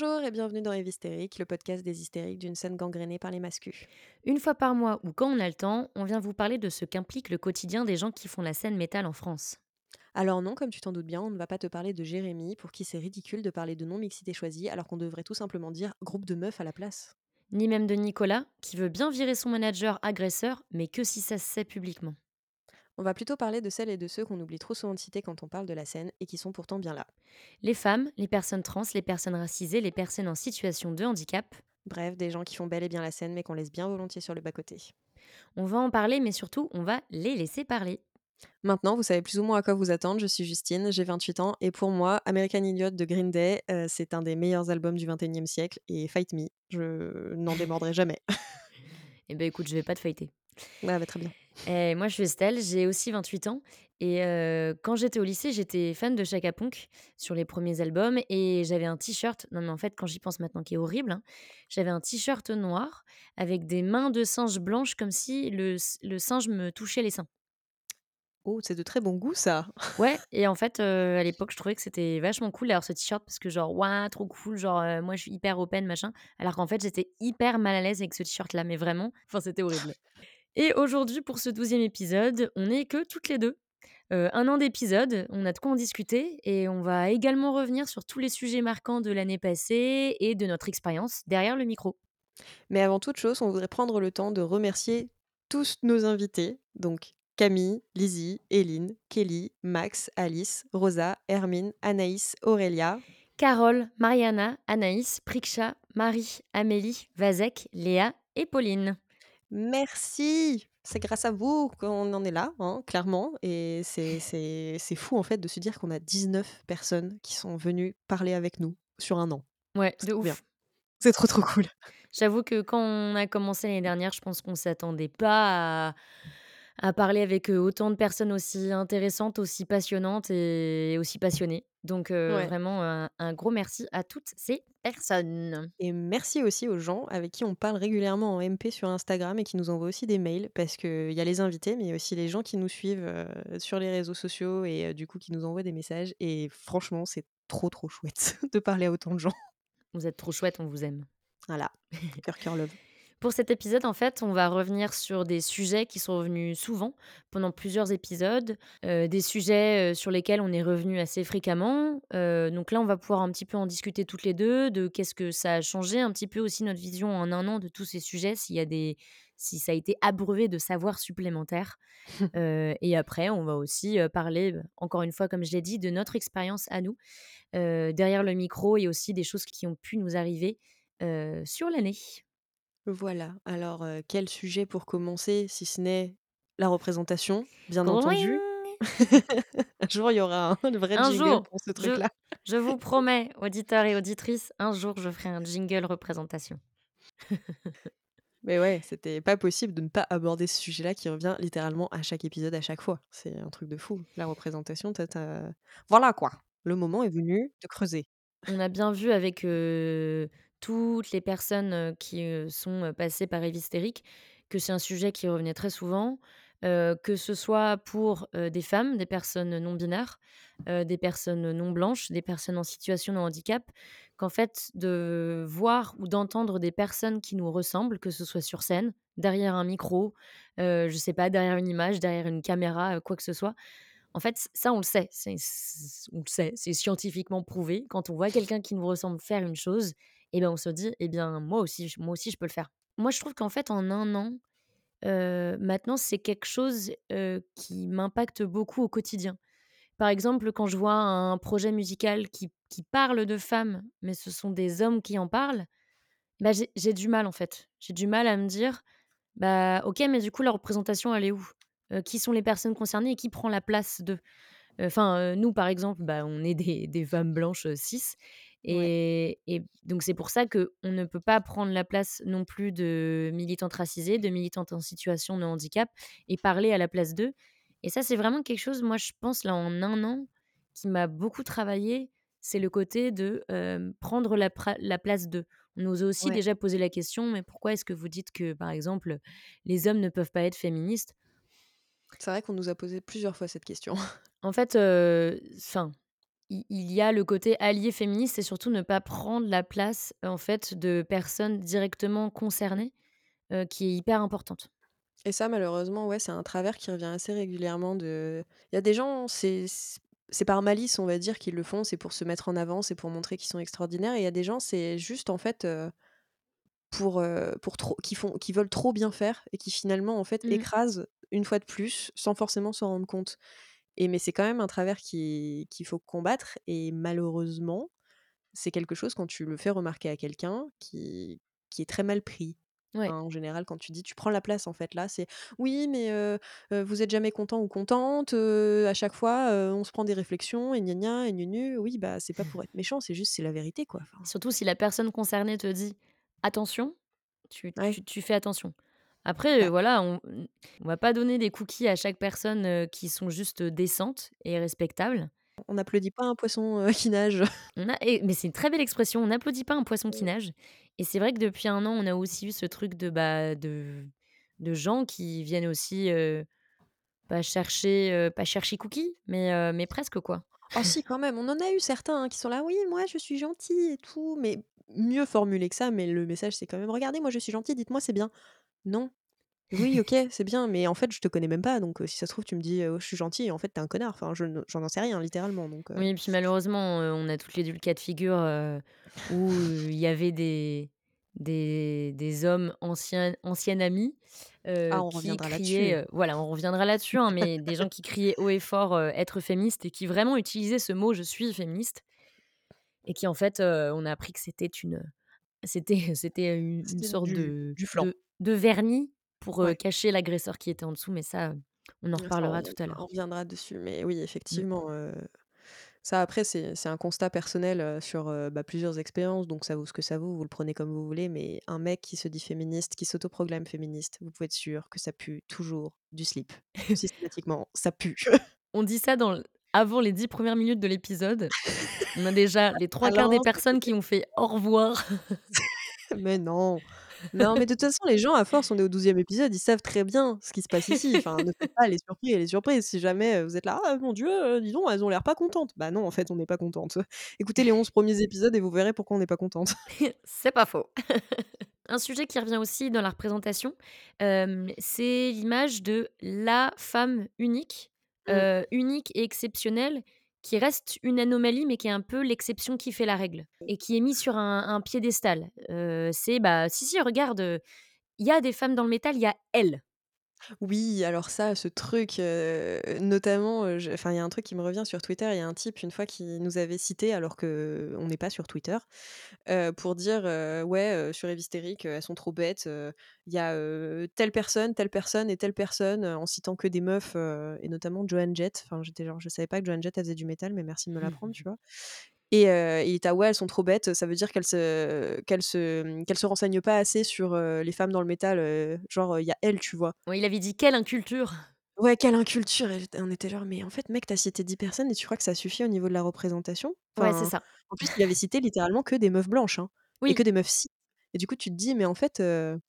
Bonjour et bienvenue dans Eve Hystérique, le podcast des hystériques d'une scène gangrénée par les mascus. Une fois par mois ou quand on a le temps, on vient vous parler de ce qu'implique le quotidien des gens qui font la scène métal en France. Alors non, comme tu t'en doutes bien, on ne va pas te parler de Jérémy, pour qui c'est ridicule de parler de non-mixité choisie, alors qu'on devrait tout simplement dire groupe de meufs à la place. Ni même de Nicolas, qui veut bien virer son manager agresseur, mais que si ça se sait publiquement. On va plutôt parler de celles et de ceux qu'on oublie trop souvent de citer quand on parle de la scène, et qui sont pourtant bien là. Les femmes, les personnes trans, les personnes racisées, les personnes en situation de handicap. Bref, des gens qui font bel et bien la scène, mais qu'on laisse bien volontiers sur le bas-côté. On va en parler, mais surtout, on va les laisser parler. Maintenant, vous savez plus ou moins à quoi vous attendre. Je suis Justine, j'ai 28 ans, et pour moi, American Idiot de Green Day, euh, c'est un des meilleurs albums du 21e siècle, et Fight Me, je n'en démordrai jamais. Eh ben écoute, je vais pas te fighter. Ouais, bah, très bien. Et moi, je suis Estelle, j'ai aussi 28 ans. Et euh, quand j'étais au lycée, j'étais fan de Chaka Ponk sur les premiers albums. Et j'avais un t-shirt, non mais en fait, quand j'y pense maintenant, qui est horrible, hein, j'avais un t-shirt noir avec des mains de singe blanches comme si le, singe me touchait les seins. Oh, c'est de très bon goût ça. Ouais, et en fait, euh, à l'époque, je trouvais que c'était vachement cool d'avoir ce t-shirt parce que, genre, waouh, trop cool, genre, euh, moi je suis hyper open, machin. Alors qu'en fait, j'étais hyper mal à l'aise avec ce t-shirt-là, mais vraiment, enfin, c'était horrible. Et aujourd'hui, pour ce douzième épisode, on n'est que toutes les deux. Heu, 1 an d'épisode, on a de quoi en discuter et on va également revenir sur tous les sujets marquants de l'année passée et de notre expérience derrière le micro. Mais avant toute chose, on voudrait prendre le temps de remercier tous nos invités, donc Camille, Lizzie, Eline, Kelly, Max, Alice, Rosa, Hermine, Anaïs, Aurélia. Carole, Mariana, Anaïs, Priksha, Marie, Amélie, Vazek, Léa et Pauline. Merci! C'est grâce à vous qu'on en est là, hein, clairement. Et c'est c'est- c'est fou en fait de se dire qu'on a 19 personnes qui sont venues parler avec nous sur un an. Ouais, C'est de trop bien. ouf. C'est trop trop cool. J'avoue que quand on a commencé l'année dernière, je pense qu'on s'attendait pas à à parler avec, heu, autant de personnes aussi intéressantes, aussi passionnantes et aussi passionnées. Donc Ouais. vraiment un un gros merci à toutes ces personnes. Et merci aussi aux gens avec qui on parle régulièrement en MP sur Instagram et qui nous envoient aussi des mails parce qu'il y a les invités, mais aussi les gens qui nous suivent euh, sur les réseaux sociaux et euh, du coup qui nous envoient des messages. Et franchement, c'est trop trop chouette de parler à autant de gens. Vous êtes trop chouettes, on vous aime. Voilà, cœur cœur love. Pour cet épisode, en fait, on va revenir sur des sujets qui sont revenus souvent pendant plusieurs épisodes, heu, des sujets, heu, sur lesquels on est revenu assez fréquemment. Heu, donc là, on va pouvoir un petit peu en discuter toutes les 2 de qu'est-ce que ça a changé, un petit peu aussi notre vision en un an de tous ces sujets, s'il y a des si ça a été abreuvé de savoir supplémentaires. Heu et après, on va aussi, parler, encore une fois, comme je l'ai dit, de notre expérience à nous, derrière le micro et aussi des choses qui ont pu nous arriver, sur l'année. Voilà, alors euh, quel sujet pour commencer si ce n'est la représentation, bien entendu? Un jour, il y aura un vrai Un jingle jour, pour ce je truc-là. je vous promets, auditeurs et auditrices, un jour, je ferai un jingle représentation. Mais ouais, c'était pas possible de ne pas aborder ce sujet-là qui revient littéralement à chaque épisode, à chaque fois. C'est un truc de fou. La représentation, t'as voilà quoi. Le moment est venu de creuser. On a bien vu avec, toutes les personnes, qui, sont, passées par Hystérique que c'est un sujet qui revenait très souvent, que ce soit pour, des femmes, des personnes non binaires, des personnes non blanches, des personnes en situation de handicap, qu'en fait, de voir ou d'entendre des personnes qui nous ressemblent, que ce soit sur scène, derrière un micro, je sais pas, derrière une image, derrière une caméra, quoi que ce soit, en fait, ça, on le sait, on le sait, c'est scientifiquement prouvé. Quand on voit quelqu'un qui nous ressemble faire une chose, et ben, on se dit: «Eh bien, moi aussi, moi aussi, je peux le faire». Moi, je trouve qu'en fait, en un an, maintenant, c'est quelque chose, qui m'impacte beaucoup au quotidien. Par exemple, quand je vois un projet musical qui qui parle de femmes, mais ce sont des hommes qui en parlent, bah, j'ai du mal, en fait. J'ai du mal à me dire: «Bah, OK, mais du coup, la représentation, elle est où? Qui sont les personnes concernées et qui prend la place de Enfin, nous, par exemple, bah, on est des des femmes blanches, heu, Ouais. et donc c'est pour ça qu'on ne peut pas prendre la place non plus de militantes racisées, de militantes en situation de handicap et parler à la place d'eux et ça, c'est vraiment quelque chose, moi, je pense, là, en un an, qui m'a beaucoup travaillé. C'est le côté de, prendre la place d'eux. On nous a aussi Ouais. déjà posé la question: «Mais pourquoi est-ce que vous dites que, par exemple, les hommes ne peuvent pas être féministes?» C'est vrai qu'on nous a posé plusieurs fois cette question. En fait, enfin il y a le côté allié féministe et surtout ne pas prendre la place, en fait, de personnes directement concernées, heu, qui est hyper importante. Et ça, malheureusement, ouais, c'est un travers qui revient assez régulièrement de il y a des gens, c'est c'est par malice, on va dire, qu'ils le font, c'est pour se mettre en avant, c'est pour montrer qu'ils sont extraordinaires et il y a des gens, c'est juste, en fait, heu, pour, heu, pour trop qui font qui veulent trop bien faire et qui finalement, en fait, Mmh. écrasent une fois de plus, sans forcément s'en rendre compte. Et mais c'est quand même un travers qui qu'il faut combattre et malheureusement, c'est quelque chose quand tu le fais remarquer à quelqu'un qui qui est très mal pris. Ouais. Hein, en général, quand tu dis: «Tu prends la place», en fait, là, c'est: «Oui, mais vous êtes jamais content ou contente, à chaque fois, on se prend des réflexions et gna gna et gnu gnu». Oui, bah, c'est pas pour être méchant, c'est juste c'est la vérité, quoi, enfin. Surtout si la personne concernée te dit: «Attention», tu Ouais, tu tu fais attention. Après, heu, bah, voilà, on n on va pas donner des cookies à chaque personne, heu, qui sont juste, décentes et respectables. on n'applaudit pas un poisson, qui nage. On a et mais c'est une très belle expression, on n'applaudit pas un poisson qui nage et c'est vrai que depuis un an, on a aussi eu ce truc de, bah, de de gens qui viennent aussi, bah, chercher, pas chercher cookies, mais mais presque quoi. Oh si, quand même, on en a eu certains, hein, qui sont là: «Oui, moi je suis gentil et tout», mais mieux formulé que ça, mais le message c'est quand même: «Regardez, moi je suis gentil, dites-moi c'est bien». Non. Oui, OK, c'est bien, mais en fait, je te connais même pas, donc si ça se trouve, tu me dis: «Heu, je suis gentil» et en fait, tu es un connard. Enfin, je j'en en sais rien littéralement, donc Oui, et puis malheureusement, heu, on a toutes les 2 le cas de figure, où, il y avait des des des hommes anciens anciens amis, ah, on qui reviendra criaient, là-dessus. voilà, on reviendra là-dessus, hein, mais des gens qui criaient haut et fort, être féministe et qui vraiment utilisaient ce mot: «Je suis féministe» et qui en fait, on a appris que c'était une, c'était c'était une une C'était sorte du de du flan. de de vernis pour, Ouais. cacher l'agresseur qui était en dessous, mais ça, on en Ça, reparlera on tout à on l'heure. reviendra dessus, mais oui, Mmh. effectivement, ça après, c'est un constat personnel, sur, bah, plusieurs expériences, donc ça vaut ce que ça vaut, vous le prenez comme vous voulez, mais un mec qui se dit féministe, qui s'autoproclame féministe, vous pouvez être sûr que ça pue toujours du slip. Systématiquement, ça pue. On dit ça dans avant les 10 premières minutes de l'épisode. On a déjà les 3 quarts des personnes qui ont fait «au revoir». Mais non! Non, mais de toute façon, les gens, à force, on est au douzième épisode, ils savent très bien ce qui se passe ici. Enfin, ne faites pas les surpris et les surprises. Si jamais, heu, vous êtes là: «Ah mon Dieu, heu, dis donc, elles ont l'air pas contentes». Bah non, en fait, on n'est pas contente. Écoutez les 11 premiers épisodes et vous verrez pourquoi on n'est pas contente. C'est pas faux. Un sujet qui revient aussi dans la représentation, c'est l'image de la femme unique, Mmh. unique et exceptionnelle, qui reste une anomalie, mais qui est un peu l'exception qui fait la règle et qui est mise sur un piédestal. Heu, c'est, bah: «Si, si, regarde, il y a des femmes dans le métal, il y a elle». Oui, alors ça, ce truc, heu, notamment, heu, je enfin, il y a un truc qui me revient sur Twitter. Il y a un type, une fois, qui nous avait cités alors qu'on n'est pas sur Twitter, heu, pour dire, heu: «Ouais, heu, sur Evhystérique, heu, elles sont trop bêtes, heu, il y a, heu, telle personne, telle personne et telle personne», heu, en citant que des meufs, heu, et notamment Joan Jett. Enfin, j'étais genre: «Je savais pas que Joan Jett, elle faisait du métal, mais merci de me l'apprendre», tu vois? Et était: «Ah ouais, elles sont trop bêtes, ça veut dire qu'elles se qu'elles se, qu'elles se renseignent pas assez sur, heu, les femmes dans le métal, heu, genre, il y a elle», tu vois? Ouais, il avait dit: «Quelle inculture!» Ouais, quelle inculture! Et on était genre: «Mais en fait, mec, tu as cité 10 personnes et tu crois que ça suffit au niveau de la représentation?» Ouais, c'est ça. en plus, il avait cité littéralement que des meufs blanches, hein, et Oui, que des meufs cis. Et du coup, tu te dis: «Mais en fait, heu,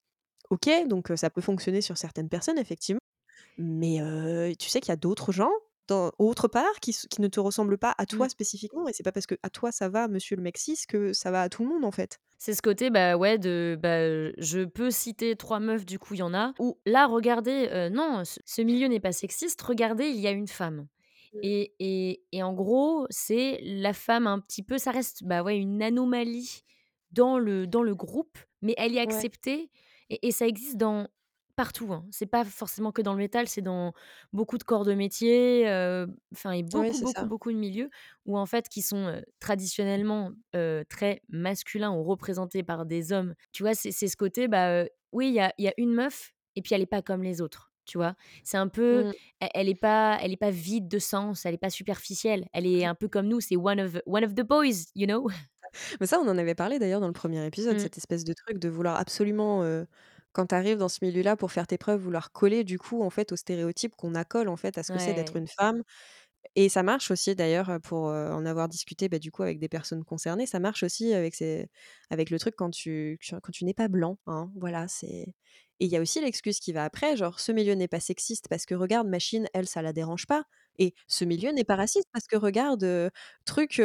OK, donc ça peut fonctionner sur certaines personnes, effectivement, mais tu sais qu'il y a d'autres gens dans autre part qui qui ne te ressemblent pas à toi mmh. spécifiquement et c'est pas parce que à toi ça va, monsieur le mec cis, que ça va à tout le monde, en fait». C'est ce côté, bah, ouais, de, bah, je peux citer 3 meufs, du coup, il y en a, ou là, regardez, non, ce milieu n'est pas sexiste, regardez, il y a une femme. Mmh. Et et et en gros, c'est la femme un petit peu ça reste, bah, ouais, une anomalie dans le dans le groupe, mais elle est Ouais, acceptée et et ça existe dans partout, hein. C'est pas forcément que dans le métal, c'est dans beaucoup de corps de métier, enfin et beaucoup, beaucoup, ça. beaucoup de milieux où en fait qui sont, traditionnellement, très masculins ou représentés par des hommes. Tu vois? C'est ce côté, bah, oui, il y a y a une meuf et puis elle est pas comme les autres, tu vois? C'est un peu Mmh. e elle est pas elle est pas vide de sens, elle est pas superficielle, elle est un peu comme nous, c'est one of one of the boys, you know? Mais ça, on en avait parlé d'ailleurs dans le premier épisode, Mmh, cette espèce de truc de vouloir absolument, quand tu arrives dans ce milieu-là pour faire tes preuves, vouloir coller du coup, en fait, aux stéréotypes qu'on accole, en fait, à ce que c'est d'être ouais. une femme et ça marche aussi d'ailleurs, pour, en avoir discuté, bah, du coup, avec des personnes concernées, ça marche aussi avec ces avec le truc quand tu quand tu n'es pas blanc, hein, voilà, c'est Et il y a aussi l'excuse qui va après, genre: «Ce milieu n'est pas sexiste parce que regarde machine, elle, ça la dérange pas» et «Ce milieu n'est pas raciste parce que regarde, truc,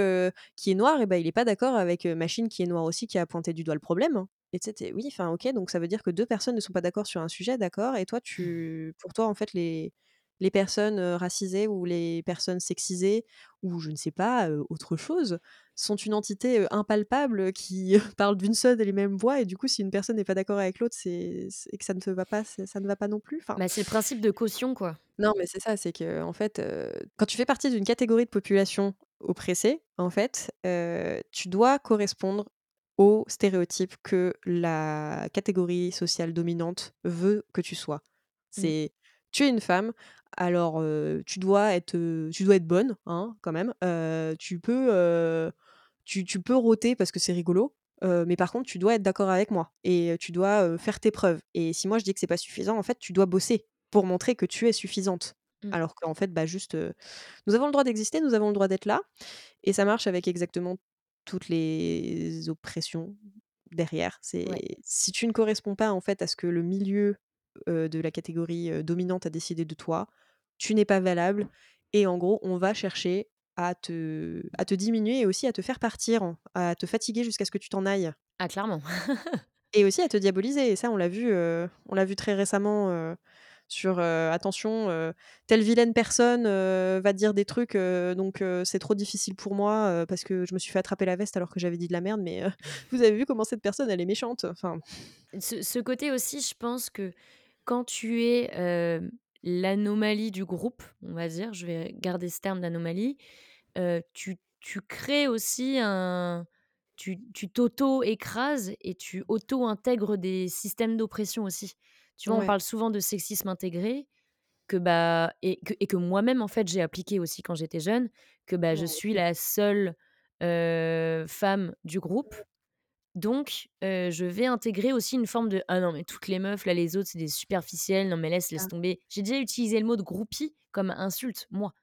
qui est noir et bah, il est pas d'accord avec, machine qui est noire aussi qui a pointé du doigt le problème, hein» et tu sais, oui, enfin OK, donc ça veut dire que 2 personnes ne sont pas d'accord sur un sujet, d'accord et toi tu pour toi, en fait, les les personnes, racisées ou les personnes sexisées ou je ne sais pas, autre chose, sont une entité, impalpable qui parle d'une seule et les mêmes voix et du coup, si une personne n'est pas d'accord avec l'autre, c'est et que ça ne te va pas, ça ne va pas non plus, enfin Bah, c'est le principe de caution, quoi. non, mais c'est ça, c'est qu'en fait, heu, quand tu fais partie d'une catégorie de population oppressée, en fait, tu dois correspondre aux stéréotypes que la catégorie sociale dominante veut que tu sois. Mmh. C'est tu es une femme, alors, tu dois être, tu dois être bonne, hein, quand même, tu peux, tu tu peux rôter parce que c'est rigolo, mais par contre, tu dois être d'accord avec moi et tu dois, faire tes preuves et si moi je dis que c'est pas suffisant, en fait, tu dois bosser pour montrer que tu es suffisante. Mmh. Alors qu'en fait, bah, juste, nous avons le droit d'exister, nous avons le droit d'être là et ça marche avec exactement toutes les oppressions derrière. Ouais. C'est si tu ne corresponds pas, en fait, à ce que le milieu, de la catégorie, dominante a décidé de toi, tu n'es pas valable et en gros, on va chercher à te à te diminuer et aussi à te faire partir, en à te fatiguer jusqu'à ce que tu t'en ailles. Ah clairement. Et aussi à te diaboliser et ça on l'a vu, on l'a vu très récemment, sur, attention, telle vilaine personne, va dire des trucs, donc c'est trop difficile pour moi, parce que je me suis fait attraper la veste alors que j'avais dit de la merde, mais vous avez vu comment cette personne elle est méchante? Enfin Ce côté aussi, je pense que quand tu es, l'anomalie du groupe, on va dire, je vais garder ce terme d'anomalie, tu tu crées aussi un tu t'auto-écrases et tu auto-intègres des systèmes d'oppression aussi. Tu vois, on parle souvent de sexisme intégré que, bah et que et que moi-même, en fait, j'ai appliqué aussi quand j'étais jeune, que, bah, je moi suis la seule, femme du groupe donc je vais intégrer aussi une forme de: «Ah non, mais toutes les meufs, là, les autres, c'est des superficielles. Non, mais laisse, laisse Ah. tomber». J'ai déjà utilisé le mot de groupie comme insulte, moi.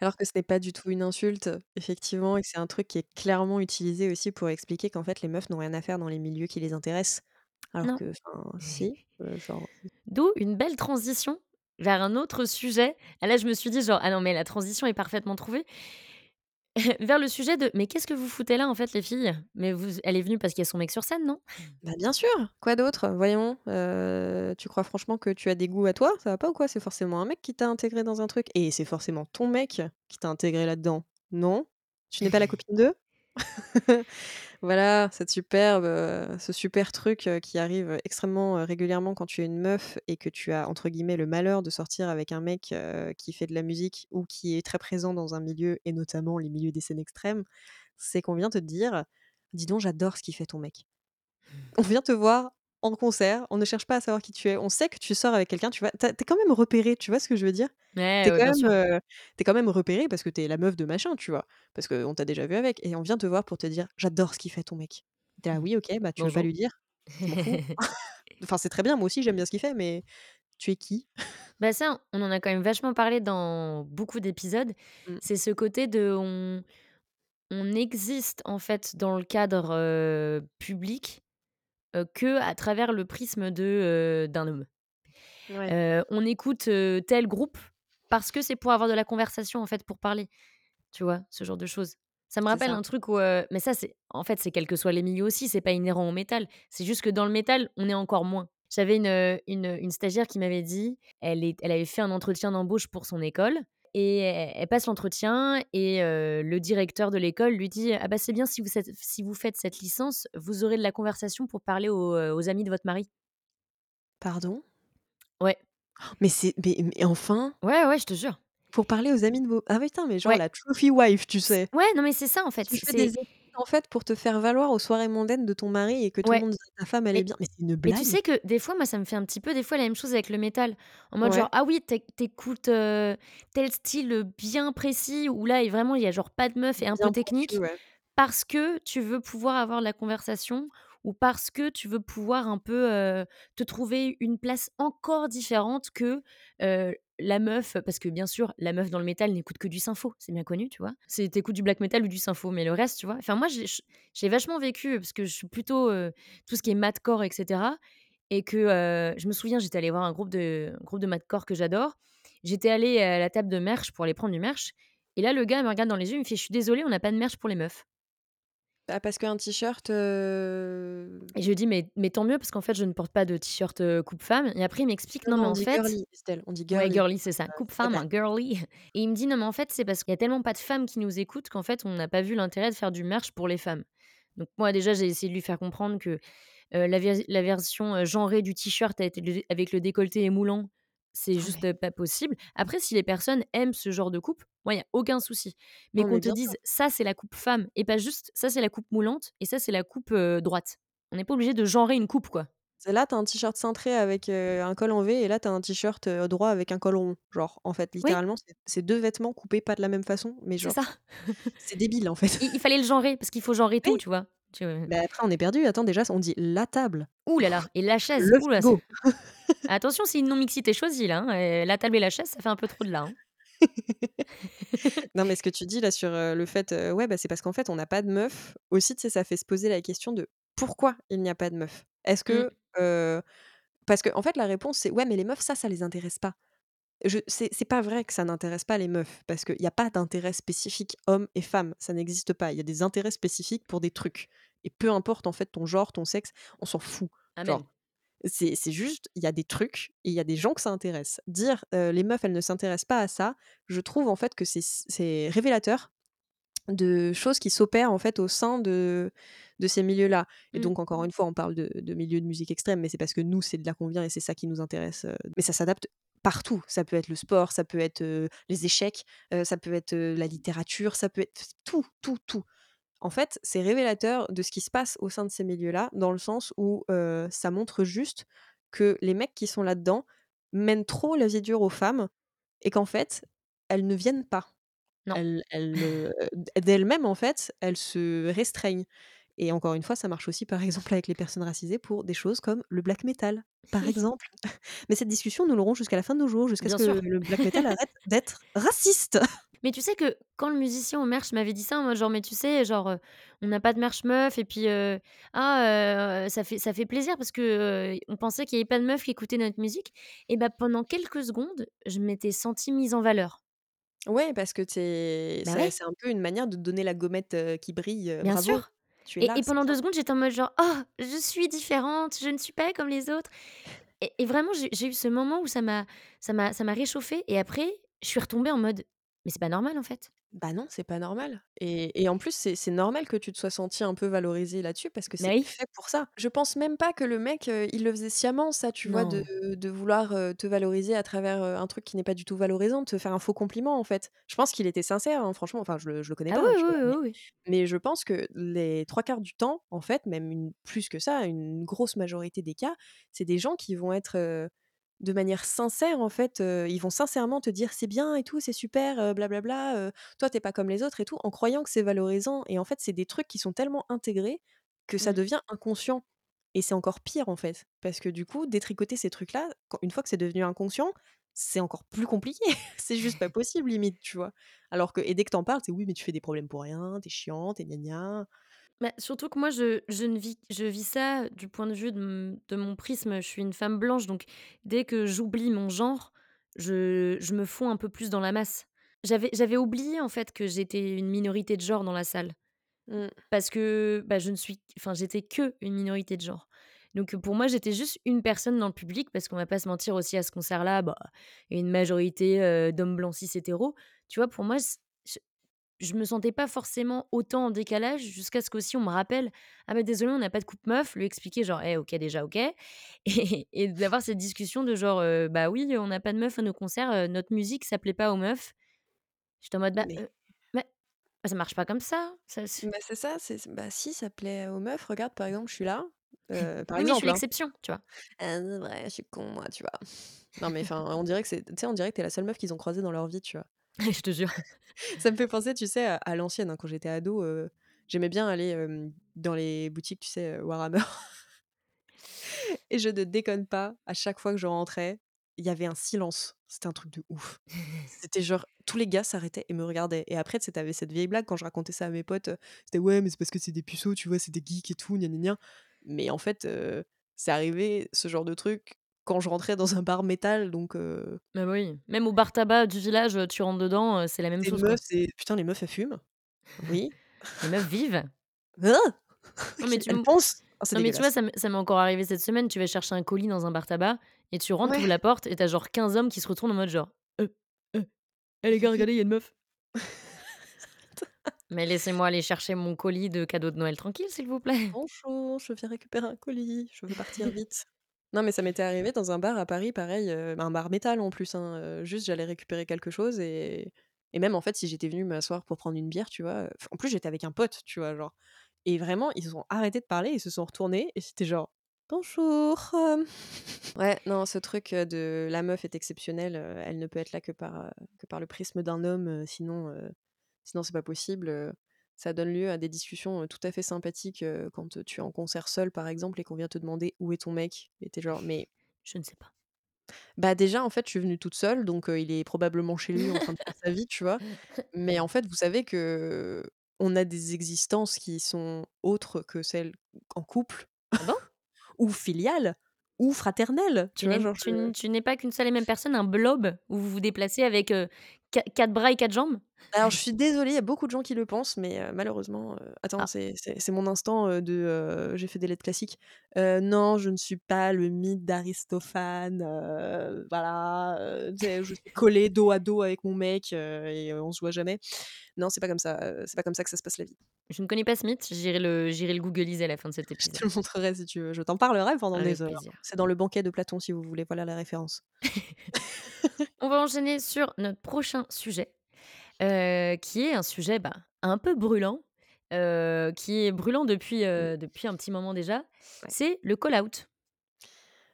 Alors que ce n'est pas du tout une insulte, effectivement et que c'est un truc qui est clairement utilisé aussi pour expliquer qu'en fait les meufs n'ont rien à faire dans les milieux qui les intéressent. Alors Non. que enfin si, genre D'où une belle transition vers un autre sujet. Et là, je me suis dit genre: «Ah non, mais la transition est parfaitement trouvée». Vers le sujet de: «Mais qu'est-ce que vous foutez là, en fait, les filles? Mais vous elle est venue parce qu'il y a son mec sur scène, non?» Bah, bien sûr! Quoi d'autre? Voyons, heu, tu crois franchement que tu as des goûts à toi? Ça va pas ou quoi? C'est forcément un mec qui t'a intégré dans un truc et c'est forcément ton mec qui t'a intégré là-dedans, non? Tu n'es pas la copine de? Voilà, cette superbe, heu, ce super truc, heu, qui arrive extrêmement, heu, régulièrement quand tu es une meuf et que tu as entre guillemets «le malheur» de sortir avec un mec, qui fait de la musique ou qui est très présent dans un milieu et notamment les milieux des scènes extrêmes. C'est qu'on vient te dire: «Dis donc, j'adore ce qu'il fait ton mec». On vient te voir en concert, on ne cherche pas à savoir qui tu es. On sait que tu sors avec quelqu'un, tu vois? Tu as tu es quand même repéré, tu vois ce que je veux dire? Ouais, es ouais, quand même, es quand même repéré parce que tu es la meuf de machin, tu vois? Parce qu'on t'a déjà vu avec et on vient te voir pour te dire: «J'adore ce qu'il fait ton mec». Tu es là: «Oui, OK, bah, tu veux pas Bonjour. lui dire?» Enfin, c'est très bien, moi aussi j'aime bien ce qu'il fait, mais tu es qui? Bah, ça, on en a quand même vachement parlé dans beaucoup d'épisodes. Mmh. C'est ce côté de on on existe, en fait, dans le cadre, public, heu, qu'à travers le prisme de, heu, d'un homme. Ouais, Heu, on écoute, tel groupe parce que c'est pour avoir de la conversation, en fait, pour parler, tu vois? Ce genre de choses. Ça me rappelle ça. un truc où, mais ça, c'est en fait, c'est quels que soient les milieux aussi, c'est pas inhérent au métal. C'est juste que dans le métal, on est encore moins. J'avais une, une, une stagiaire qui m'avait dit, elle est elle avait fait un entretien d'embauche pour son école et elle passe l'entretien et le directeur de l'école lui dit: «Ah bah, c'est bien si vous êtes si vous faites cette licence, vous aurez de la conversation pour parler aux, amis de votre mari». Pardon? Ouais. Mais c'est mais mais enfin? Ouais, ouais, je te jure. Pour parler aux amis de vos ah putain, mais genre Ouais. la trophy wife, tu sais? ouais, non, mais c'est ça, en fait. Tu fais des en fait, pour te faire valoir aux soirées mondaines de ton mari et que tout le ouais, monde dise ta femme elle est bien. Mais c'est une mais tu blague? sais que des fois, moi, ça me fait un petit peu des fois la même chose avec le métal. En mode genre: Ouais, «Ah oui, tu éc tu écoutes, heu, tel style, bien précis où là et vraiment il y a genre pas de meuf et un peu bien pointu, technique». ouais. Parce que tu veux pouvoir avoir la conversation ou parce que tu veux pouvoir un peu, te trouver une place encore différente que, la meuf parce que bien sûr, la meuf dans le métal n'écoute que du sympho, c'est bien connu, tu vois? C'est tu écoutes du black metal ou du sympho, mais le reste, tu vois? Enfin moi j'ai ch j'ai vachement vécu, parce que je suis plutôt, heu, tout ce qui est mathcore et cetera et que, heu, je me souviens, j'étais allée voir un groupe de groupe de mathcore que j'adore. J'étais allée à la table de merch pour aller prendre du merch et là, le gars me regarde dans les yeux, il me fait: «Je suis désolé, on n'a pas de merch pour les meufs». Bah, parce qu'un t-shirt, heu Et je lui dis: «Mais mais tant mieux parce qu'en fait, je ne porte pas de t-shirt, heu, coupe femme» et après il m'explique: non, «Non non, mais on en dit fait» girly, Estelle, on dit ouais girly. girly, c'est ça, coupe femme, hein, girly et il me dit: «Non mais en fait, c'est parce qu'il y a tellement pas de femmes qui nous écoutent qu'en fait, on n'a pas vu l'intérêt de faire du merch pour les femmes». Donc moi déjà, j'ai essayé de lui faire comprendre que Heu, la vers la version, genrée du t-shirt avec le avec le décolleté émoulant, c'est non juste, pas possible. Après, si les personnes aiment ce genre de coupe, moi, il y a aucun souci. Mais qu'on te dise: «Ça, c'est la coupe femme» et pas juste: «Ça, c'est la coupe moulante et ça, c'est la coupe, droite». On n'est pas obligé de genrer une coupe, quoi. C'est là, tu as un t-shirt cintré avec, un col en V et là, tu as un t-shirt, droit avec un col rond. Genre, en fait, littéralement, c'est c'est 2 vêtements coupés pas de la même façon, mais c'est ça. genre, c'est débile, en fait. Il il fallait le genrer parce qu'il faut genrer tout, tu vois? Mais après on est perdu. Attends, déjà, on dit la table, ouh là là et la chaise, le ouh là, c'est frigo. attention, c'est une non-mixité choisie là, hein, la table et la chaise, ça fait un peu trop de là, hein. Non, mais ce que tu dis là sur, heu, le fait, heu, ouais, bah, c'est parce qu'en fait, on n'a pas de meufs. Aussi, tu sais, ça fait se poser la question de pourquoi il n'y a pas de meufs? Est-ce Mmh, que, heu parce qu'en fait, la réponse, c'est: «Ouais, mais les meufs, ça, ça les intéresse pas». C'est pas vrai que ça n'intéresse pas les meufs, parce qu'il y a pas d'intérêt spécifique homme et femme, ça n'existe pas. Il y a des intérêts spécifiques pour des trucs et peu importe, en fait, ton genre, ton sexe, on s'en fout. c'est juste, il y a des trucs et il y a des gens que ça intéresse. Dire, «Les meufs, elles ne s'intéressent pas à ça», je trouve, en fait, que c'est révélateur de choses qui s'opèrent en fait au sein de de ces milieux-là et Mmh. donc encore une fois, on parle de de milieux de musique extrême, mais c'est parce que nous, c'est de là qu'on vient et c'est ça qui nous intéresse, mais ça s'adapte partout. Ça peut être le sport, ça peut être, les échecs, ça peut être, la littérature, ça peut être tout, tout, tout. En fait, c'est révélateur de ce qui se passe au sein de ces milieux-là, dans le sens où, ça montre juste que les mecs qui sont là-dedans mènent trop la vie dure aux femmes et qu'en fait, elles ne viennent pas. Elles elles, d'elles-mêmes, en fait, elles se restreignent et encore une fois, ça marche aussi, par exemple, avec les personnes racisées pour des choses comme le black metal, par exemple. Mais cette discussion, nous l'aurons jusqu'à la fin de nos jours, jusqu'à ce que le black metal arrête d'être raciste. Mais tu sais que quand le musicien au merch m'avait dit ça mode genre: «Mais tu sais, genre, on n'a pas de merch meuf et puis, ah, ça fait ça fait plaisir parce que, on pensait qu'il y avait pas de meufs qui écoutaient notre musique» et bah, pendant quelques secondes, je m'étais sentie mise en valeur. Ouais, parce que Bah, c'est ouais, c'est un peu une manière de donner la gommette, qui brille, bien bravo, sûr tu es et là, et c'est pendant. 2 secondes, j'étais en mode genre: «Oh, je suis différente, je ne suis pas comme les autres» et et vraiment j'ai eu ce moment où ça m'a ça m'a ça m'a réchauffée et après, je suis retombée en mode: «Mais c'est pas normal en fait». Bah non, c'est pas normal et et en plus, c'est c'est normal que tu te sois sentie un peu valorisée là-dessus parce que Bah, c'est oui. fait pour ça. Je pense même pas que le mec, il le faisait sciemment ça, tu vois? De Non. de vouloir, te valoriser à travers, un truc qui n'est pas du tout valorisant, de te faire un faux compliment, en fait. Je pense qu'il était sincère, hein, franchement, enfin je le je le connais Ah pas, tu oui, oui, Mais oui, oui. mais je pense que les 3 quarts du temps, en fait, même une plus que ça, une grosse majorité des cas, c'est des gens qui vont être, de manière sincère, en fait, ils vont sincèrement te dire: «C'est bien et tout, c'est super, heu, blablabla, heu, toi, tu es pas comme les autres et tout», en croyant que c'est valorisant et en fait, c'est des trucs qui sont tellement intégrés que ça Mmh. devient inconscient et c'est encore pire, en fait, parce que du coup, détricoter ces trucs-là, quand une fois que c'est devenu inconscient, c'est encore plus compliqué. C'est juste pas possible limite, tu vois? Alors que et dès que tu en parles, c'est: «Oui, mais tu fais des problèmes pour rien, tu es chiante, tu es gna gna». Bah, surtout que moi, je je ne vis je vis ça du point de vue de m de mon prisme. Je suis une femme blanche, donc dès que j'oublie mon genre, je je me fonds un peu plus dans la masse. J'avais j'avais oublié, en fait, que j'étais une minorité de genre dans la salle Mmh. parce que, bah, je ne suis enfin, j'étais que une minorité de genre. Donc pour moi, j'étais juste une personne dans le public parce qu'on va pas se mentir aussi à ce concert-là, bah, une majorité, d'hommes blancs cis hétéros. Tu vois? Pour moi, je me sentais pas forcément autant en décalage jusqu'à ce qu'aussi on me rappelle: «Ah bah, désolé, on n'a pas de coupe meuf», lui expliquer genre: «Eh OK, déjà OK» et et d'avoir cette discussion de genre, «Bah oui, on n'a pas de meufs à nos concerts, notre musique ça plaît pas aux meufs». J'étais en mode: «Bah, Mais bah, ça marche pas comme ça, ça s» bah, c'est ça, c'est bah, si ça plaît aux meufs, regarde, par exemple, je suis là, heu, par oui, mais je suis exemple, hein. l'exception, tu vois? Ah c'est vrai, je suis con moi, tu vois? Non mais enfin, on dirait que c'est tu sais, on dirait que tu es la seule meuf qu'ils ont croisée dans leur vie, tu vois? Je te jure. Ça me fait penser, tu sais, à à l'ancienne, hein, quand j'étais ado, j'aimais bien aller, dans les boutiques, tu sais, Warhammer et je ne déconne pas, à chaque fois que je rentrais, il y avait un silence. C'était un truc de ouf. C'était genre, tous les gars s'arrêtaient et me regardaient et après, tu sais, tu avais cette vieille blague quand je racontais ça à mes potes, c'était: «Ouais, mais c'est parce que c'est des puceaux, tu vois? C'est des geeks et tout, gna gna gna». Mais en fait, c'est arrivé ce genre de truc quand je rentrais dans un bar métal donc Bah, oui, même au bar tabac du village, tu rentres dedans, c'est la même chose, quoi. meufs, c'est: «Putain, les meufs, elles fument». Oui. Les meufs vivent. Non mais tu Elles m pensent. Oh, c'est non mais tu vois, ça m'est encore arrivé cette semaine, tu vas chercher un colis dans un bar tabac et tu rentres, Ouais. la porte et tu as genre 15 hommes qui se retournent en mode genre: «Heu, heu, eh les gars, regardez, il y a une meuf». Mais laissez-moi aller chercher mon colis de cadeaux de Noël tranquille, s'il vous plaît. «Bonjour, je viens récupérer un colis, je veux partir vite». Non, mais ça m'était arrivé dans un bar à Paris, pareil, heu, un bar métal en plus, hein, heu, juste j'allais récupérer quelque chose et même en fait, si j'étais venue m'asseoir pour prendre une bière, tu vois, en plus j'étais avec un pote, tu vois, genre et vraiment, ils ont arrêté de parler, ils se sont retournés et c'était genre: «Bonjour, hem». Ouais, non, ce truc, de la meuf est exceptionnelle, elle ne peut être là que par, le prisme d'un homme, sinon, sinon c'est pas possible, ça donne lieu à des discussions, tout à fait sympathiques, quand, tu es en concert seule, par exemple et qu'on vient te demander: «Où est ton mec?» et tu es genre: «Mais» Je ne sais pas. Bah, déjà, en fait, je suis venue toute seule, donc il est probablement chez lui en train de faire sa vie, tu vois? Mais en fait, vous savez qu'on a des existences qui sont autres que celles en couple Ah bon? ou filiales ou fraternelles, tu Tu n'es pas qu'une seule et même personne, un blob où vous vous déplacez avec, heu, qua 4 bras et 4 jambes? Alors je suis désolée, il y a beaucoup de gens qui le pensent, mais heu, malheureusement, heu attends, Ah. c'est c'est c'est mon instant, heu, de, heu, j'ai fait des lettres classiques. Heu, non, je ne suis pas le mythe d'Aristophane, heu, voilà, heu, tu sais, je suis collée dos à dos avec mon mec, heu et on se voit jamais. Non, c'est pas comme ça, heu, c'est pas comme ça que ça se passe la vie. Je ne connais pas ce mythe, j'irai le j'irai le googliser à la fin de cet Je épisode. te le montrerai si tu veux, je t'en parlerai pendant des Avec heures. plaisir. C'est dans le banquet de Platon si vous voulez, voilà la référence. On va enchaîner sur notre prochain sujet, qui est un sujet, bah, un peu brûlant, qui est brûlant depuis, Mmh. depuis un petit moment déjà, Ouais. c'est le call out.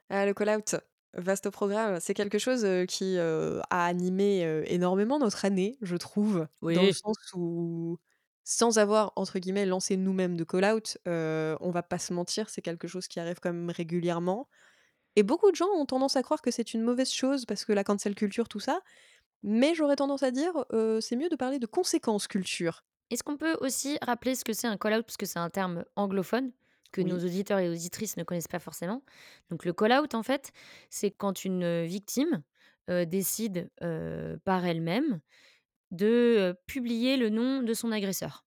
Ah, le call out, vaste programme. C'est quelque chose, qui, a animé, énormément notre année, je trouve, dans le sens où, sans avoir, entre guillemets, «lancé nous-mêmes de call out», heu, on va pas se mentir, c'est quelque chose qui arrive quand même régulièrement et beaucoup de gens ont tendance à croire que c'est une mauvaise chose parce que la cancel culture, tout ça, mais j'aurais tendance à dire, heu, c'est mieux de parler de conséquences culture. Est-ce qu'on peut aussi rappeler ce que c'est un call out? Parce que c'est un terme anglophone que nos auditeurs et auditrices ne connaissent pas forcément. Donc le call out, en fait, c'est quand une, victime, décide, par elle-même de, publier le nom de son agresseur.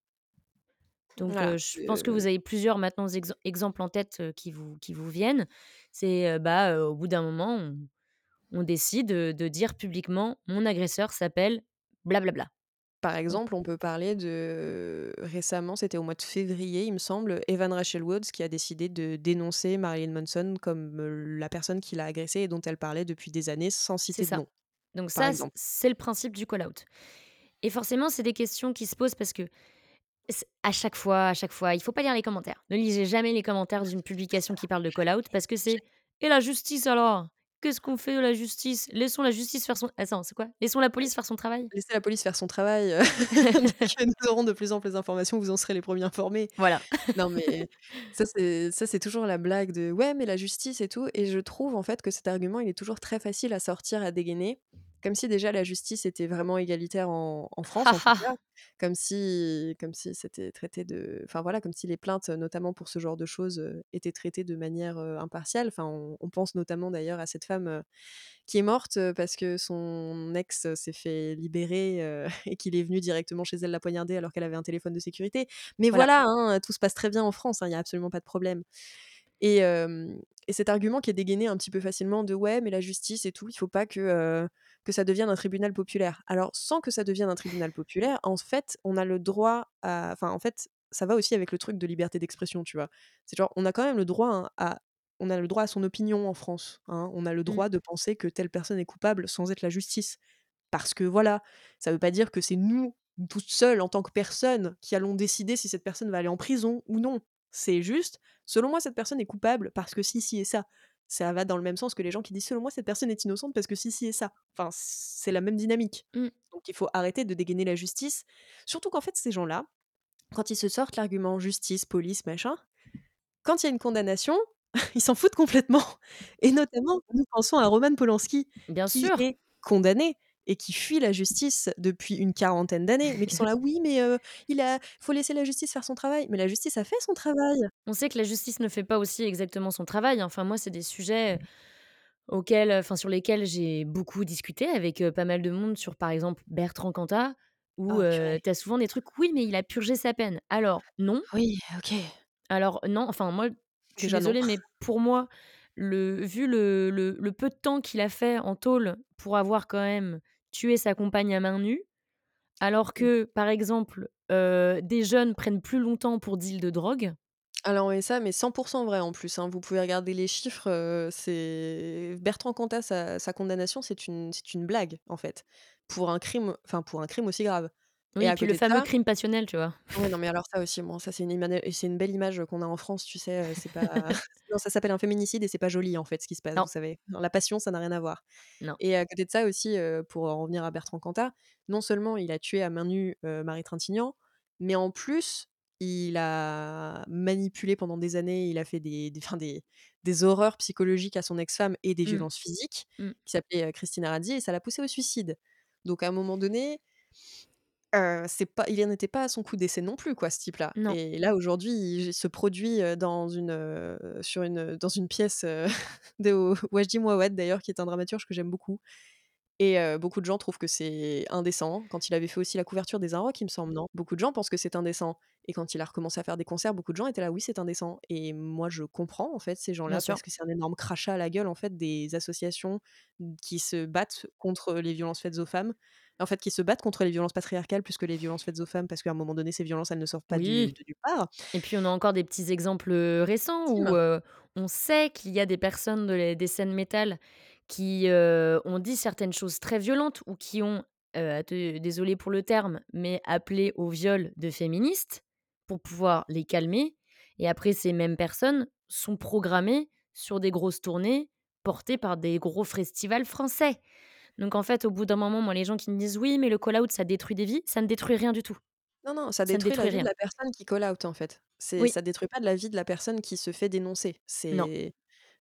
Donc Voilà, heu, je pense que vous avez plusieurs maintenant exem exemples en tête, qui vous qui vous viennent. C'est, bah, au bout d'un moment, on on décide, de dire publiquement: «Mon agresseur s'appelle blablabla». Par exemple, on peut parler de récemment, c'était au mois de février, il me semble, Evan Rachel Woods qui a décidé de dénoncer Marilyn Manson comme, la personne qui l'a agressée et dont elle parlait depuis des années sans citer de ça. nom, Donc ça, c'est le principe du call out et forcément, c'est des questions qui se posent parce que à chaque fois à chaque fois, il faut pas lire les commentaires. Ne lisez jamais les commentaires d'une publication qui parle de call out parce que c'est: «Et la justice alors? Qu'est-ce qu'on fait de la justice? Laissons la justice faire son» attends, c'est quoi? «Laissons la police faire son travail»? Laissez la police faire son travail, nous aurons de plus amples informations, vous en serez les premiers informés. Voilà. Non mais ça c'est toujours la blague de: «Ouais, mais la justice et tout» et je trouve en fait que cet argument, il est toujours très facile à sortir, à dégainer. Comme si déjà la justice était vraiment égalitaire en en France en tout cas. Comme si comme si c'était traité de enfin voilà, comme si les plaintes, notamment pour ce genre de choses, heu, étaient traitées de manière, heu, impartiale. Enfin, on on pense notamment d'ailleurs à cette femme, heu, qui est morte, parce que son ex s'est fait libérer, et qu'il est venu directement chez elle la poignarder alors qu'elle avait un téléphone de sécurité. Mais Voilà. voilà, hein, tout se passe très bien en France, hein, il y a absolument pas de problème et cet argument qui est dégainé un petit peu facilement de: «Ouais, mais la justice et tout, il faut pas que, que ça devienne un tribunal populaire». Alors sans que ça devienne un tribunal populaire, en fait, on a le droit à enfin, en fait, ça va aussi avec le truc de liberté d'expression, tu vois? C'est genre, on a quand même le droit, hein, à on a le droit à son opinion en France, hein. On a le Mmh. droit de penser que telle personne est coupable sans être la justice. Parce que voilà, ça veut pas dire que c'est nous, toutes seules en tant que personnes, qui allons décider si cette personne va aller en prison ou non. C'est juste: «Selon moi, cette personne est coupable parce que ci, ci et ça». Ça va dans le même sens que les gens qui disent: «Selon moi, cette personne est innocente parce que ci, ci et ça». Enfin, c'est la même dynamique. Mmh. Donc il faut arrêter de dégainer la justice. Surtout qu'en fait, ces gens-là, quand ils se sortent l'argument justice, police, machin, quand il y a une condamnation, ils s'en foutent complètement et notamment, nous pensons à Roman Polanski Bien qui sûr. est condamné et qui fuient la justice depuis une quarantaine d'années, mais qui sont là: «Oui, mais il a faut laisser la justice faire son travail». Mais la justice a fait son travail! On sait que la justice ne fait pas aussi exactement son travail. Enfin, moi, c'est des sujets auxquels, enfin, sur lesquels j'ai beaucoup discuté avec, pas mal de monde sur, par exemple, Bertrand Cantat où, purée. tu as souvent des trucs: «Oui, mais il a purgé sa peine». Alors non. Oui, OK. Alors non, enfin moi, je suis non. désolée, mais pour moi, le vu le le le peu de temps qu'il a fait en tôle pour avoir quand même tué sa compagne à main nue, alors Mmh. que, par exemple, des jeunes prennent plus longtemps pour deal de drogue. Alors et ça, mais 100 % vrai en plus, hein. Vous pouvez regarder les chiffres, c'est Bertrand Cantat, sa sa condamnation, c'est une c'est une blague, en fait, pour un crime enfin, pour un crime aussi grave et Oui, à puis le fameux ça crime passionnel, tu vois? ouais, non, mais alors ça aussi, bon, ça c'est une imane c'est une belle image, qu'on a en France, tu sais, heu, c'est pas non, ça s'appelle un féminicide et c'est pas joli, en fait, ce qui se passe, vous Non. savez? Non, la passion, ça n'a rien à voir Non. et à côté de ça aussi, pour en revenir à Bertrand Cantat, non seulement il a tué à main nue, Marie Trintignant, mais en plus, il a manipulé pendant des années, il a fait des des enfin des des horreurs psychologiques à son ex-femme et des Mmh. violences physiques, Mmh. qui s'appelait, Christina Ranzy et ça l'a poussé au suicide. Donc à un moment donné heu, c'est pas il en était pas à son coup d'essai non plus, quoi, ce type-là et là, aujourd'hui, il se produit, dans une, sur une, dans une pièce, heu, de Wajdi Mouawad, d'ailleurs, qui est un dramaturge que j'aime beaucoup et beaucoup de gens trouvent que c'est indécent. Quand il avait fait aussi la couverture des Inrocks, il me semble, non? Beaucoup de gens pensent que c'est indécent et quand il a recommencé à faire des concerts, beaucoup de gens étaient là: «Oui, c'est indécent» et moi, je comprends, en fait, ces gens-là parce que c'est un énorme crachat à la gueule, en fait, des associations qui se battent contre les violences faites aux femmes. En fait, qui se battent contre les violences patriarcales plus que les violences faites aux femmes parce qu'à un moment donné, ces violences, elles ne sortent pas du Oui de nulle part. et puis on a encore des petits exemples, récents où, on sait qu'il y a des personnes de les des scènes métal qui, ont dit certaines choses très violentes ou qui ont, désolée pour le terme, mais appelé au viol de féministes pour pouvoir les calmer et après ces mêmes personnes sont programmées sur des grosses tournées portées par des gros festivals français. Donc en fait, au bout d'un moment, moi, les gens qui me disent: «Oui, mais le call out, ça détruit des vies», ça ne détruit rien du tout. Non, non, ça Ça ne détruit la détruit vie de rien. la personne qui call out, en fait. C'est Oui. ça détruit pas de la vie de la personne qui se fait dénoncer. Non. C'est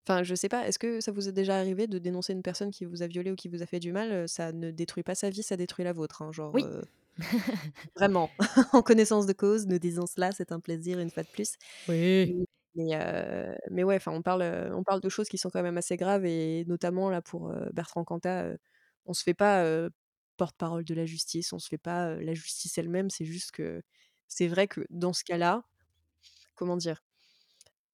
enfin, je sais pas, est-ce que ça vous est déjà arrivé de dénoncer une personne qui vous a violée ou qui vous a fait du mal? Ça ne détruit pas sa vie, ça détruit la vôtre, hein, genre, Oui. vraiment, en connaissance de cause, nous disons cela, c'est un plaisir, une fois de plus. Oui. Mais mais mais ouais, on parle, on parle de choses qui sont quand même assez graves et notamment là, pour, Bertrand Cantat, on se fait pas, porte-parole de la justice, on se fait pas, la justice elle-même. C'est juste que c'est vrai que dans ce cas-là, comment dire?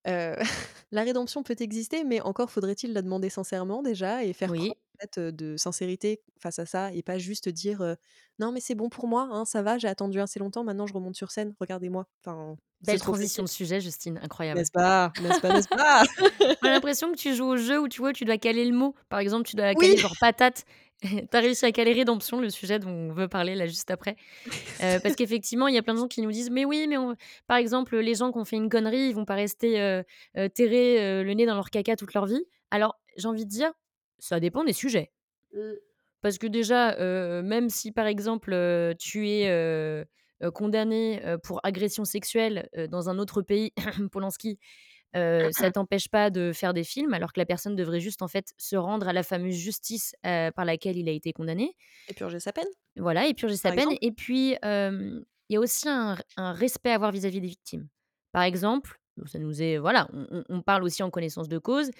La rédemption peut exister, mais encore faudrait-il la demander sincèrement déjà et faire preuve, en fait, de sincérité face à ça et pas juste dire, «Non, mais c'est bon pour moi, hein, ça va, j'ai attendu assez longtemps, maintenant je remonte sur scène, regardez-moi». Enfin, Belle transition de sujet, Justine, incroyable. N'est-ce pas? N'est-ce pas, n'est-ce pas? On a l'impression que tu joues au jeu où tu vois, tu dois caler le mot. Par exemple, tu dois Oui! caler genre patate. Tu as réussi à caler rédemption, le sujet dont on veut parler là juste après. Heu, parce qu'effectivement, il y a plein de gens qui nous disent: «Mais oui, mais on» par exemple, les gens qui ont fait une connerie, ils vont pas rester, heu heu, terrer, heu, le nez dans leur caca toute leur vie. Alors, j'ai envie de dire, ça dépend des sujets. Mmh. Parce que déjà, même si par exemple, tu es, condamné, pour agression sexuelle, dans un autre pays, Polanski, heu, ça t'empêche pas de faire des films, alors que la personne devrait juste, en fait, se rendre à la fameuse justice, par laquelle il a été condamné. Et purger sa peine, Voilà et purger sa par peine exemple? et puis, il y a aussi un respect à avoir vis-à-vis des victimes. Par exemple, ça nous est voilà, on on parle aussi en connaissance de cause.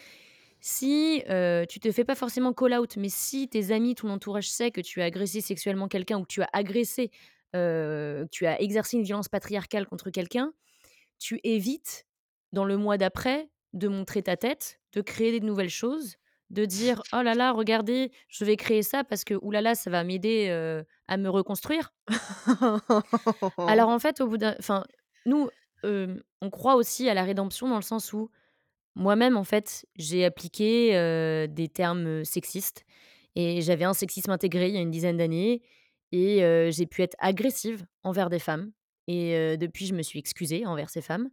Si, tu te fais pas forcément call out, mais si tes amis, ton entourage sait que tu as agressé sexuellement quelqu'un ou que tu as agressé, heu, tu as exercé une violence patriarcale contre quelqu'un, tu évites, dans le mois d'après, de montrer ta tête, de créer de nouvelles choses, de dire: «Oh là là, regardez, je vais créer ça parce que, ouh là là, ça va m'aider, à me reconstruire». Alors en fait, au bout d'un enfin, nous, on croit aussi à la rédemption dans le sens où moi-même, en fait, j'ai appliqué, des termes, sexistes et j'avais un sexisme intégré il y a une dizaine d'années et j'ai pu être agressive envers des femmes et depuis, je me suis excusée envers ces femmes.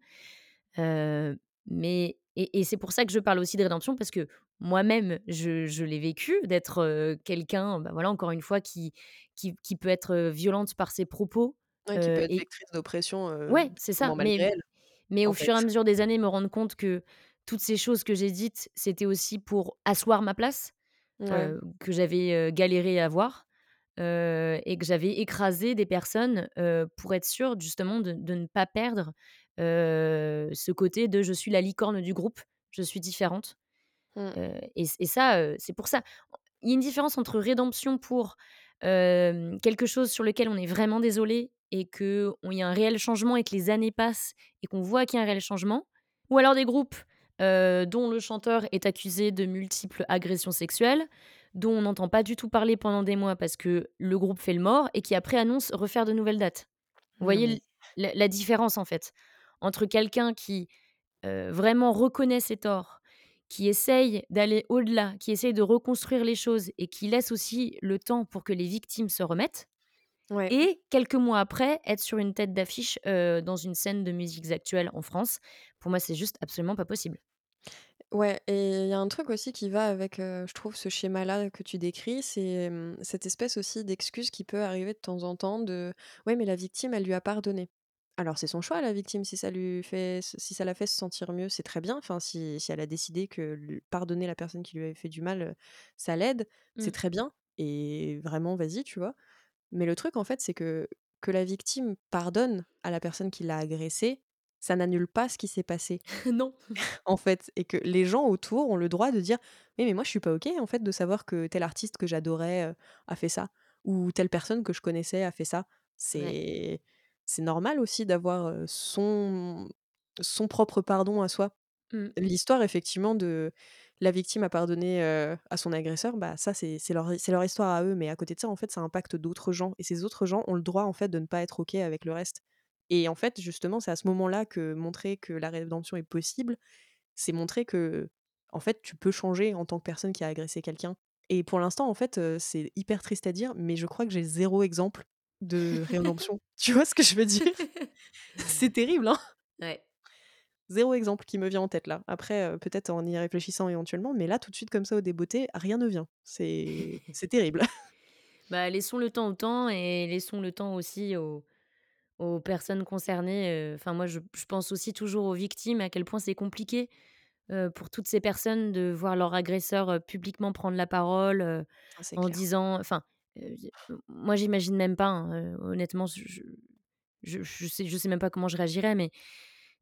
Mais et et c'est pour ça que je parle aussi de rédemption parce que moi-même, je je l'ai vécu d'être, quelqu'un, bah, voilà, encore une fois, qui qui qui peut être, violente par ses propos, Ouais, qui peut être et vectrice d'oppression, ouais, c'est ça, mais mais au fait. fur et à mesure des années, me rendre compte que toutes ces choses que j'ai dites, c'était aussi pour asseoir ma place, Ouais. que j'avais, galéré à avoir. et que j'avais écrasé des personnes, pour être sûre justement de de ne pas perdre, ce côté de: «Je suis la licorne du groupe, je suis différente». Mmh. Heu et ça, c'est pour ça. Il y a une différence entre rédemption pour, quelque chose sur lequel on est vraiment désolé et qu'on il y a un réel changement et que les années passent et qu'on voit qu'il y a un réel changement ou alors des groupes, dont le chanteur est accusé de multiples agressions sexuelles, dont on n'entend pas du tout parler pendant des mois parce que le groupe fait le mort et qui après annonce refaire de nouvelles dates. Vous Non voyez la différence en fait, entre quelqu'un qui, vraiment reconnaît ses torts, qui essaye d'aller au-delà, qui essaye de reconstruire les choses et qui laisse aussi le temps pour que les victimes se remettent ouais. et quelques mois après, être sur une tête d'affiche, dans une scène de musiques actuelles en France. Pour moi, c'est juste absolument pas possible. Ouais et il y a un truc aussi qui va avec, je trouve ce schéma-là que tu décris, c'est, mmh, cette espèce aussi d'excuse qui peut arriver de temps en temps de: «Ouais, mais la victime, elle lui a pardonné». Alors c'est son choix la victime, si ça lui fait si ça la fait se sentir mieux, c'est très bien. Enfin, si si elle a décidé que pardonner la personne qui lui avait fait du mal, ça l'aide, c'est Mmh. très bien et vraiment vas-y, tu vois? Mais le truc en fait, c'est que que la victime pardonne à la personne qui l'a agressée, ça n'annule pas ce qui s'est passé. Non. En fait et que les gens autour ont le droit de dire: «Oui, mais moi je suis pas OK en fait de savoir que tel artiste que j'adorais, a fait ça ou telle personne que je connaissais a fait ça». Ouais. C'est normal aussi d'avoir, son son propre pardon à soi. Mmh. L'histoire effectivement de la victime a pardonné, heu, à son agresseur, bah, ça c'est leur leur histoire à eux, mais à côté de ça, en fait, ça impacte d'autres gens et ces autres gens ont le droit, en fait, de ne pas être OK avec le reste et en fait, justement, c'est à ce moment-là que montrer que la rédemption est possible, c'est montrer que, en fait, tu peux changer en tant que personne qui a agressé quelqu'un et pour l'instant, en fait, c'est hyper triste à dire, mais je crois que j'ai zéro exemple de rédemption. Tu vois ce que je veux dire? C'est terrible, hein? Ouais. Zéro exemple qui me vient en tête là. Après, heu, peut-être en y réfléchissant éventuellement, mais là, tout de suite comme ça au débeauté, rien ne vient. C'est terrible. Bah, laissons le temps au temps et laissons le temps aussi aux aux personnes concernées, heu, enfin moi je je pense aussi toujours aux victimes, à quel point c'est compliqué, heu, pour toutes ces personnes de voir leur agresseur, publiquement prendre la parole, Ah, en clair. disant enfin, moi j'imagine même pas, hein, honnêtement je je sais je sais même pas comment je réagirais, mais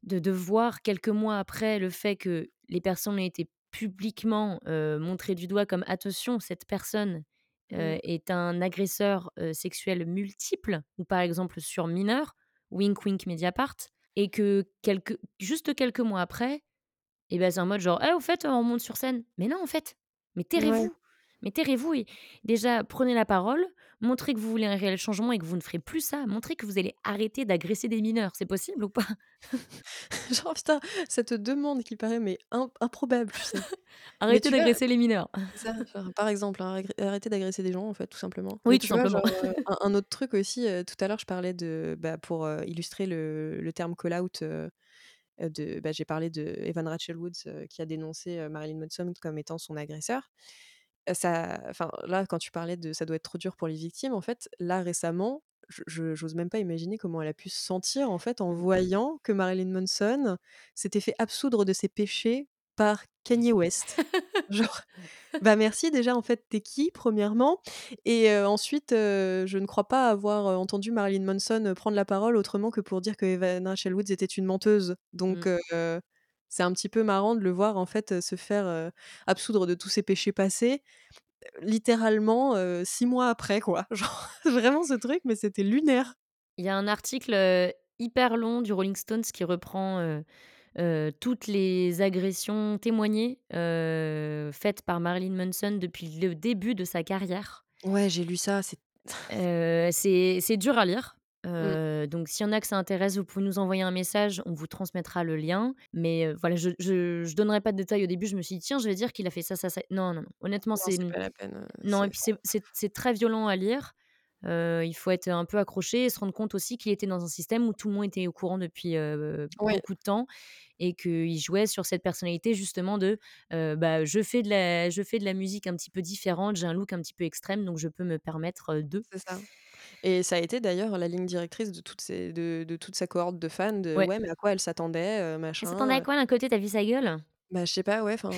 de de voir quelques mois après le fait que les personnes ont été publiquement, montrées du doigt comme: «Attention, cette personne, Mmh. est un agresseur, sexuel multiple» ou par exemple sur mineur, wink wink Mediapart et que quelques juste quelques mois après et ben c'est en mode genre: «Eh au fait, on monte sur scène». Mais non en fait, mais Ouais. Mais tairez-vous et déjà prenez la parole, montrez que vous voulez un réel changement et que vous ne ferez plus ça, montrez que vous allez arrêter d'agresser des mineurs, c'est possible ou pas? Genre putain, cette demande qui paraît mais im improbable, tu sais? Mais Arrêtez d'agresser les mineurs. ça, par exemple, hein, agré arrêter d'agresser des gens en fait, tout simplement. Mais Oui, tout vois, simplement. genre, heu, un un autre truc aussi, heu, tout à l'heure je parlais de, bah, pour, heu, illustrer le le terme call out, heu heu, de bah, j'ai parlé de Evan Rachel Wood, heu, qui a dénoncé, Marilyn Manson comme étant son agresseur. Ça enfin, là, quand tu parlais de ça doit être trop dur pour les victimes, en fait, là, récemment, je j'ose même pas imaginer comment elle a pu se sentir, en fait, en voyant que Marilyn Manson s'était fait absoudre de ses péchés par Kanye West. Genre, bah, merci déjà, en fait, tu es qui, premièrement? Et ensuite, je ne crois pas avoir, entendu Marilyn Manson, prendre la parole autrement que pour dire que Evan Rachel était une menteuse. Donc Mmh. C'est un petit peu marrant de le voir, en fait, se faire, absoudre de tous ses péchés passés Littéralement, 6 mois après quoi. Genre vraiment ce truc, mais c'était lunaire. Il y a un article, hyper long du Rolling Stones qui reprend, toutes les agressions témoignées, faites par Marilyn Manson depuis le début de sa carrière. Ouais, j'ai lu ça, c'est c'est dur à lire, mmh, heu, donc s'il y en a que ça intéresse, vous pouvez nous envoyer un message, on vous transmettra le lien. Mais, heu, voilà, je je je donnerai pas de détails au début, je me suis dit: «Tiens, je vais dire qu'il a fait ça, ça, ça». Non, non, non, honnêtement, c'est pas la peine, heu, non et puis c'est très violent à lire. Il faut être un peu accroché et se rendre compte aussi qu'il était dans un système où tout le monde était au courant depuis, ouais, beaucoup de temps et qu'il jouait sur cette personnalité justement de, bah, je fais de la je fais de la musique un petit peu différente, j'ai un look un petit peu extrême donc je peux me permettre, de. c'est ça et ça a été d'ailleurs la ligne directrice de toutes ces de de toute sa cohorte de fans de: Ouais. «Ouais, mais à quoi elle s'attendait?» heu, «Elle s'attendait à machin, quoi d'un côté, tu as vu sa gueule?» Bah, je sais pas, ouais, enfin,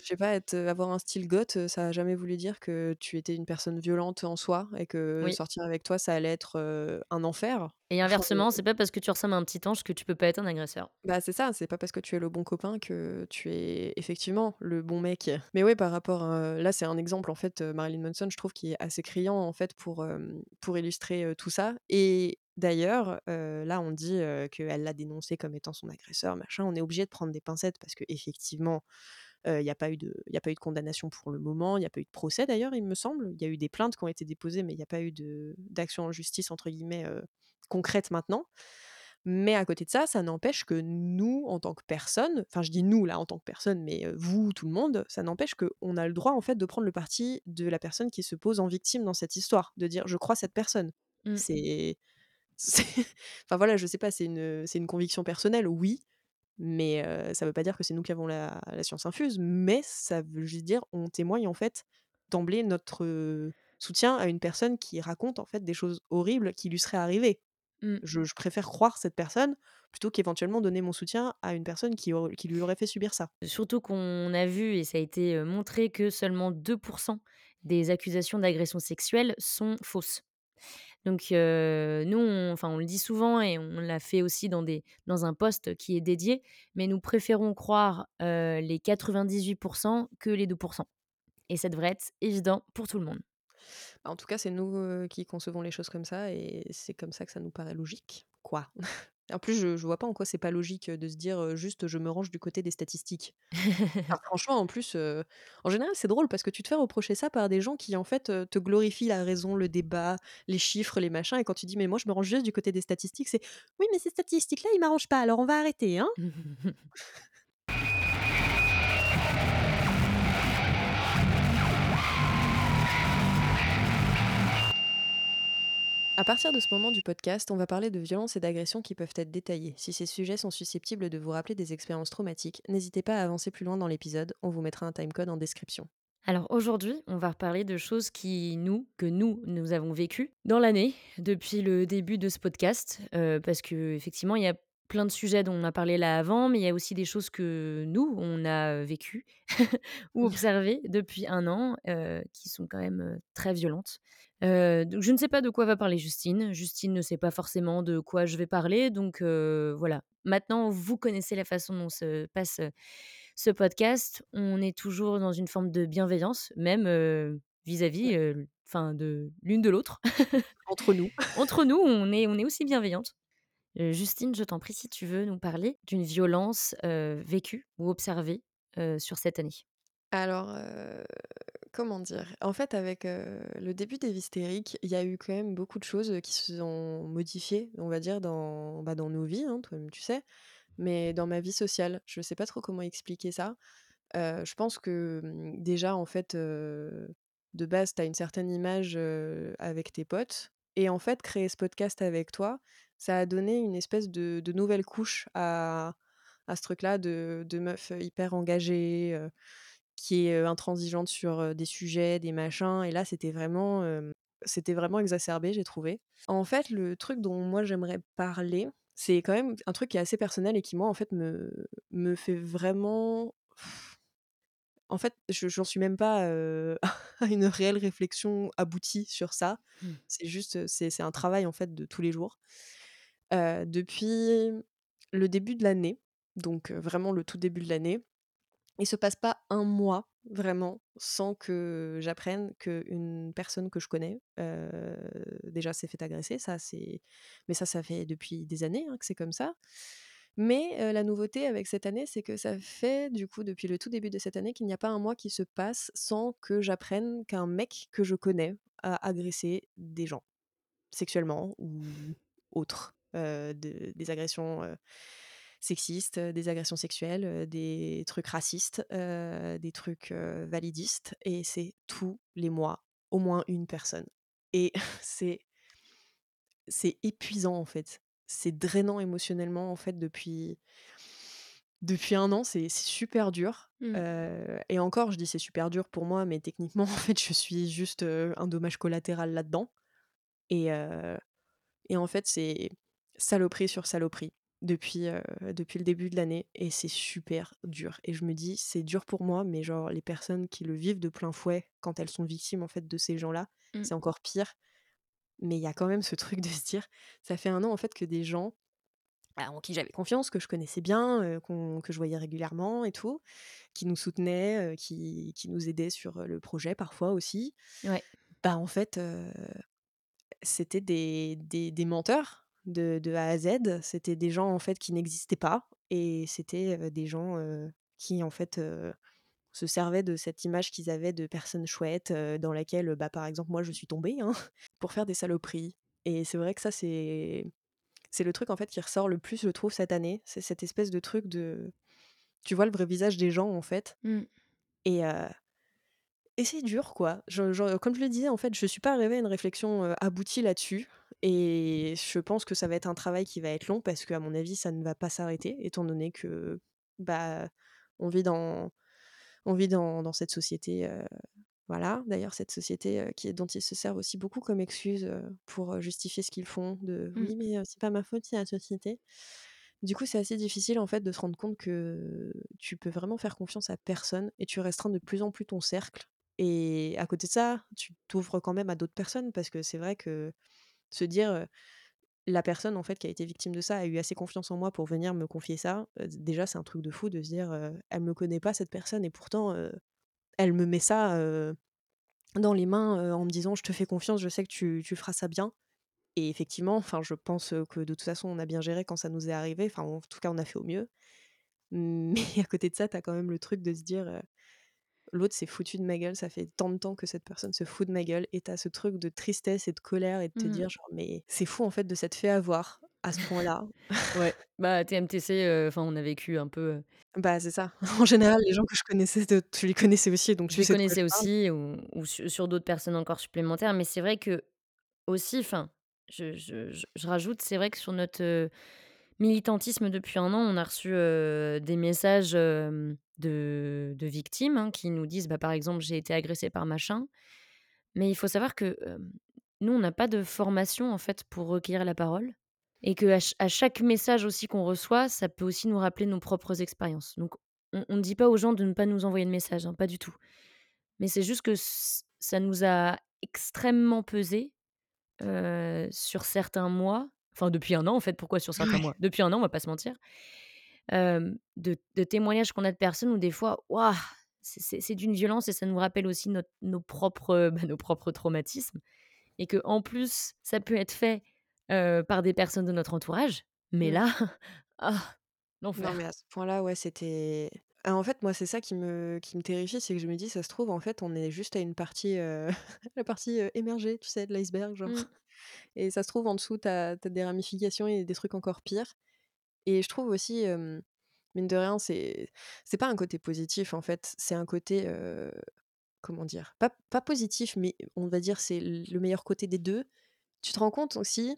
je sais pas, être, avoir un style goth, ça a jamais voulu dire que tu étais une personne violente en soi et que Oui. sortir avec toi, ça allait être, un enfer. Et inversement, c'est pas parce que tu ressembles à un petit ange que tu peux pas être un agresseur. Bah, c'est ça, c'est pas parce que tu es le bon copain que tu es effectivement le bon mec. Mais ouais, par rapport, là, c'est un exemple en fait, Marilyn Manson, je trouve qui est assez criant en fait pour, illustrer, tout ça et d'ailleurs, heu, là, on dit, heu, qu'elle l'a dénoncé comme étant son agresseur, machin. On est obligé de prendre des pincettes parce qu'effectivement, heu, il y a pas eu de y a pas eu de condamnation pour le moment, il y a pas eu de procès d'ailleurs, il me semble. Il y a eu des plaintes qui ont été déposées, mais il y a pas eu de «d'action en justice» entre guillemets, concrète maintenant. Mais à côté de ça, ça n'empêche que nous, en tant que personne, enfin je dis «nous» là, en tant que personne, mais vous, tout le monde, ça n'empêche qu'on a le droit en fait de prendre le parti de la personne qui se pose en victime dans cette histoire, de dire: «Je crois cette personne». Mmh. C'est enfin voilà, je sais pas, c'est une, c'est une conviction personnelle, oui, mais heu, ça veut pas dire que c'est nous qui avons la la science infuse, mais ça veut juste dire on témoigne en fait d'emblée notre, soutien à une personne qui raconte en fait des choses horribles qui lui seraient arrivées. Mmh. Je je préfère croire cette personne plutôt qu'éventuellement donner mon soutien à une personne qui qui lui aurait fait subir ça. Surtout qu'on a vu et ça a été, montré que seulement 2 des accusations d'agression sexuelle sont fausses. Donc heu, nous, on enfin, on le dit souvent et on l'a fait aussi dans des dans un post qui est dédié, mais nous préférons croire, heu, les 98% que les 2% et ça devrait être évident pour tout le monde. Bah, En tout cas, c'est nous, heu, qui concevons les choses comme ça et c'est comme ça que ça nous paraît logique, quoi. En plus, je je vois pas en quoi c'est pas logique, de se dire, juste: «Je me range du côté des statistiques». Enfin, franchement, en plus, en général, c'est drôle parce que tu te fais reprocher ça par des gens qui, en fait, te glorifient la raison, le débat, les chiffres, les machins et quand tu dis: «Mais moi, je me range juste du côté des statistiques», c'est: «Oui, mais ces statistiques-là, ils m'arrangent pas, alors on va arrêter, hein». À partir de ce moment du podcast, on va parler de violences et d'agressions qui peuvent être détaillées. Si ces sujets sont susceptibles de vous rappeler des expériences traumatiques, n'hésitez pas à avancer plus loin dans l'épisode, on vous mettra un timecode en description. Alors aujourd'hui, on va reparler de choses qui nous que nous, nous avons vécues dans l'année, depuis le début de ce podcast, heu, parce qu'effectivement, il y a plein de sujets dont on a parlé là avant, mais il y a aussi des choses que nous, on a, vécues ou observées depuis un an, qui sont quand même, très violentes. Donc je ne sais pas de quoi va parler Justine. Justine ne sait pas forcément de quoi je vais parler, donc voilà. Maintenant, vous connaissez la façon dont se passe, ce podcast, on est toujours dans une forme de bienveillance, même, vis-à-vis, enfin de l'une de l'autre. Entre nous. Entre nous, on est on est aussi bienveillantes. Heu, Justine, je t'en prie, si tu veux nous parler d'une violence, vécue ou observée, sur cette année? Alors, comment dire? En fait, avec, le début des hystériques, il y a eu quand même beaucoup de choses, qui se sont modifiées, on va dire, dans, bah, dans nos vies, hein, toi-même tu sais, mais dans ma vie sociale. Je sais pas trop comment expliquer ça. Je pense que, mmh, déjà, en fait, de base, tu as une certaine image, avec tes potes et en fait, créer ce podcast avec toi, ça a donné une espèce de nouvelle couche à à ce truc-là de meuf, hyper engagée, qui est, intransigeante sur, des sujets, des machins et là, c'était vraiment, vraiment exacerbé, j'ai trouvé. En fait, le truc dont moi j'aimerais parler, c'est quand même un truc qui est assez personnel et qui moi, en fait, me me fait vraiment en fait, je j'en suis même pas, à une réelle réflexion aboutie sur ça. Mmh. C'est juste, c'est un travail, en fait, de tous les jours. Depuis le début de l'année, donc vraiment le tout début de l'année, il se passe pas un mois, vraiment, sans que j'apprenne qu'une personne que je connais, déjà s'est fait agresser. Ça, c'est mais ça, ça fait depuis des années, hein, que c'est comme ça. Mais la nouveauté avec cette année, c'est que ça fait, du coup, depuis le tout début de cette année, qu'il n'y a pas un mois qui se passe sans que j'apprenne qu'un mec que je connais a agressé des gens, sexuellement ou autre, heu, de des agressions, sexistes, des agressions sexuelles, des trucs racistes, des trucs, validistes et c'est tous les mois, au moins une personne et c'est c'est épuisant, en fait. C'est drainant émotionnellement, en fait, depuis depuis un an, c'est super dur, Mmh. et encore, je dis: «C'est super dur» pour moi, mais techniquement, en fait, je suis juste, un dommage collatéral là-dedans et et en fait, c'est saloperie sur saloperie. depuis, depuis le début de l'année et c'est super dur et je me dis: «C'est dur pour moi», mais genre les personnes qui le vivent de plein fouet quand elles sont victimes, en fait, de ces gens-là, Mmh. c'est encore pire. Mais il y a quand même ce truc de se dire ça fait un an, en fait, que des gens, bah, en qui j'avais confiance, que je connaissais bien, que je voyais régulièrement et tout, qui nous soutenaient, qui qui nous aidaient sur, le projet parfois aussi, Ouais. bah, en fait, c'était des des des menteurs de de A à Z. C'était des gens, en fait, qui n'existaient pas et c'était, des gens, qui, en fait, se servaient de cette image qu'ils avaient de personnes chouettes, dans laquelle, bah, par exemple, moi, je suis tombée, hein, pour faire des saloperies et c'est vrai que ça, c'est c'est le truc, en fait, qui ressort le plus, je trouve, cette année. C'est cette espèce de truc de tu vois le vrai visage des gens, en fait Mmh. et et c'est dur, quoi. Je je comme je le disais, en fait, je suis pas arrivée à une réflexion, aboutie là-dessus et je pense que ça va être un travail qui va être long parce qu'à mon avis, ça ne va pas s'arrêter étant donné que, bah, on vit dans on vit dans dans cette société, voilà. D'ailleurs, cette société, qui dont ils se servent aussi beaucoup comme excuse, pour, justifier ce qu'ils font de: Mmh. «Oui, mais c'est pas ma faute, c'est la société». Du coup, c'est assez difficile, en fait, de se rendre compte que tu peux vraiment faire confiance à personne et tu restreins de plus en plus ton cercle et à côté de ça, tu t'ouvres quand même à d'autres personnes parce que c'est vrai que se dire, «La personne, en fait, qui a été victime de ça a eu assez confiance en moi pour venir me confier ça», déjà, c'est un truc de fou de se dire, «Elle me connaît pas cette personne et pourtant, elle me met ça, dans les mains, en me disant: "Je te fais confiance, je sais que tu tu feras ça bien"» et effectivement, enfin, je pense, que de toute façon, on a bien géré quand ça nous est arrivé, enfin, en tout cas, on a fait au mieux. Mais à côté de ça, tu as quand même le truc de se dire, «L'autre s'est foutu de ma gueule, ça fait tant de temps que cette personne se fout de ma gueule» et tu as ce truc de tristesse et de colère et de te Mmh mh. dire genre: «Mais c'est fou, en fait, de s'être fait avoir à ce point-là». Ouais, bah, TMTC, heu, enfin, on a vécu un peu, heu Bah, c'est ça. En général, les gens que je connaissais tu les connaissais aussi, donc Je tu les sais connaissais aussi ou ou su sur d'autres personnes encore supplémentaires, mais c'est vrai qu'aussi, enfin, je je je je rajoute, c'est vrai que sur notre, heu, militantisme depuis 1 an, on a reçu, des messages, de de victimes, hein, qui nous disent, bah, par exemple: «J'ai été agressé par machin». Mais il faut savoir que, nous, on n'a pas de formation, en fait, pour recueillir la parole et qu'à ch à chaque message aussi qu'on reçoit, ça peut aussi nous rappeler nos propres expériences. Donc on ne dit pas aux gens de ne pas nous envoyer de messages, hein, pas du tout. Mais c'est juste que ça nous a extrêmement pesé, sur certains mois, enfin depuis 1 an, en fait. Pourquoi sur certains Ouais. mois? Depuis 1 an, on va pas se mentir. De de témoignages qu'on a de personnes où des fois, waouh! C'est c'est c'est d'une violence et ça nous rappelle aussi notre nos propres, bah, nos propres traumatismes et qu'en plus, ça peut être fait, par des personnes de notre entourage, mais Mmh. là, ah, Non, mais l'enfer. à ce point-là, ouais, c'était ah, en fait, moi, c'est ça qui me qui me terrifie, c'est que je me dis: «Ça se trouve, en fait, on est juste à une partie, la partie, émergée, tu sais, de l'iceberg, genre Mmh. et ça se trouve, en dessous, tu as des ramifications et des trucs encore pires» et je trouve aussi, hem, mine de rien, c'est c'est pas un côté positif, en fait, c'est un côté, comment dire? Pas pas positif, mais on va dire, c'est le meilleur côté des 2. Tu te rends compte aussi,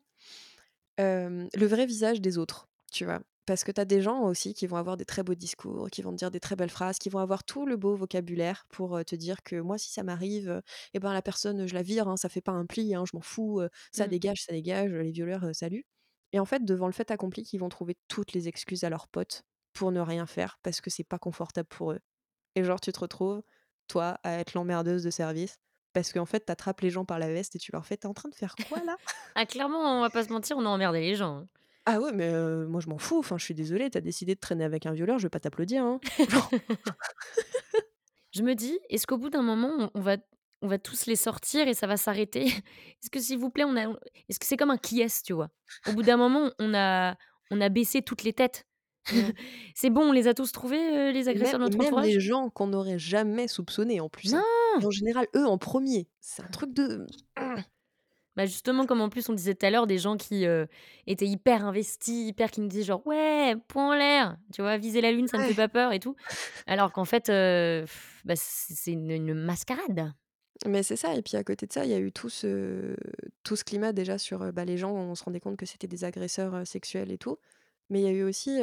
le vrai visage des autres, tu vois? Parce que tu as des gens aussi qui vont avoir des très beaux discours, qui vont te dire des très belles phrases, qui vont avoir tout le beau vocabulaire pour, te dire que: «Moi, si ça m'arrive, et ben, la personne, je la vire, hein, ça fait pas un pli, hein, je m'en fous, ça Mmh. dégage, ça dégage, les violeurs, heu, salut» et en fait, devant le fait accompli, ils vont trouver toutes les excuses à leurs potes pour ne rien faire parce que c'est pas confortable pour eux et genre, tu te retrouves, toi, à être l'emmerdeuse de service parce qu'en fait, tu attrapes les gens par la veste et tu leur fais: «Tu es en train de faire quoi, là?» Ah clairement, on va pas se mentir, on a emmerdé les gens, hein. «Ah ouais, mais moi, je m'en fous, enfin, je suis désolée, tu as décidé de traîner avec un violeur, je vais pas t'applaudir, hein». Je me dis: «Est-ce qu'au bout d'un moment, on va on va tous les sortir et ça va s'arrêter? Est-ce que s'il vous plaît, on a est-ce que c'est comme un qui est-ce, tu vois? Au bout d'un moment, on a on a baissé toutes les têtes. Mmh. C'est bon, on les a tous trouvés, heu, les Et même agresseurs de notre même entourage? les gens qu'on n'aurait jamais soupçonnés en plus, hein Non! En général, eux en 1er. C'est un truc de mmh. Bah, justement, comme en plus on disait tout à l'heure, des gens qui, heu, étaient hyper investis, hyper qui nous disaient genre: «Ouais, poing en l'air», tu vois? «Viser la lune, ça ne fait pas peur» et tout. Alors qu'en fait, heu, bah, c'est une une mascarade. Mais c'est ça et puis à côté de ça, il y a eu tout ce tout ce climat déjà sur, heu, bah, les gens, on se rendait compte que c'était des agresseurs, sexuels et tout. Mais il y a eu aussi,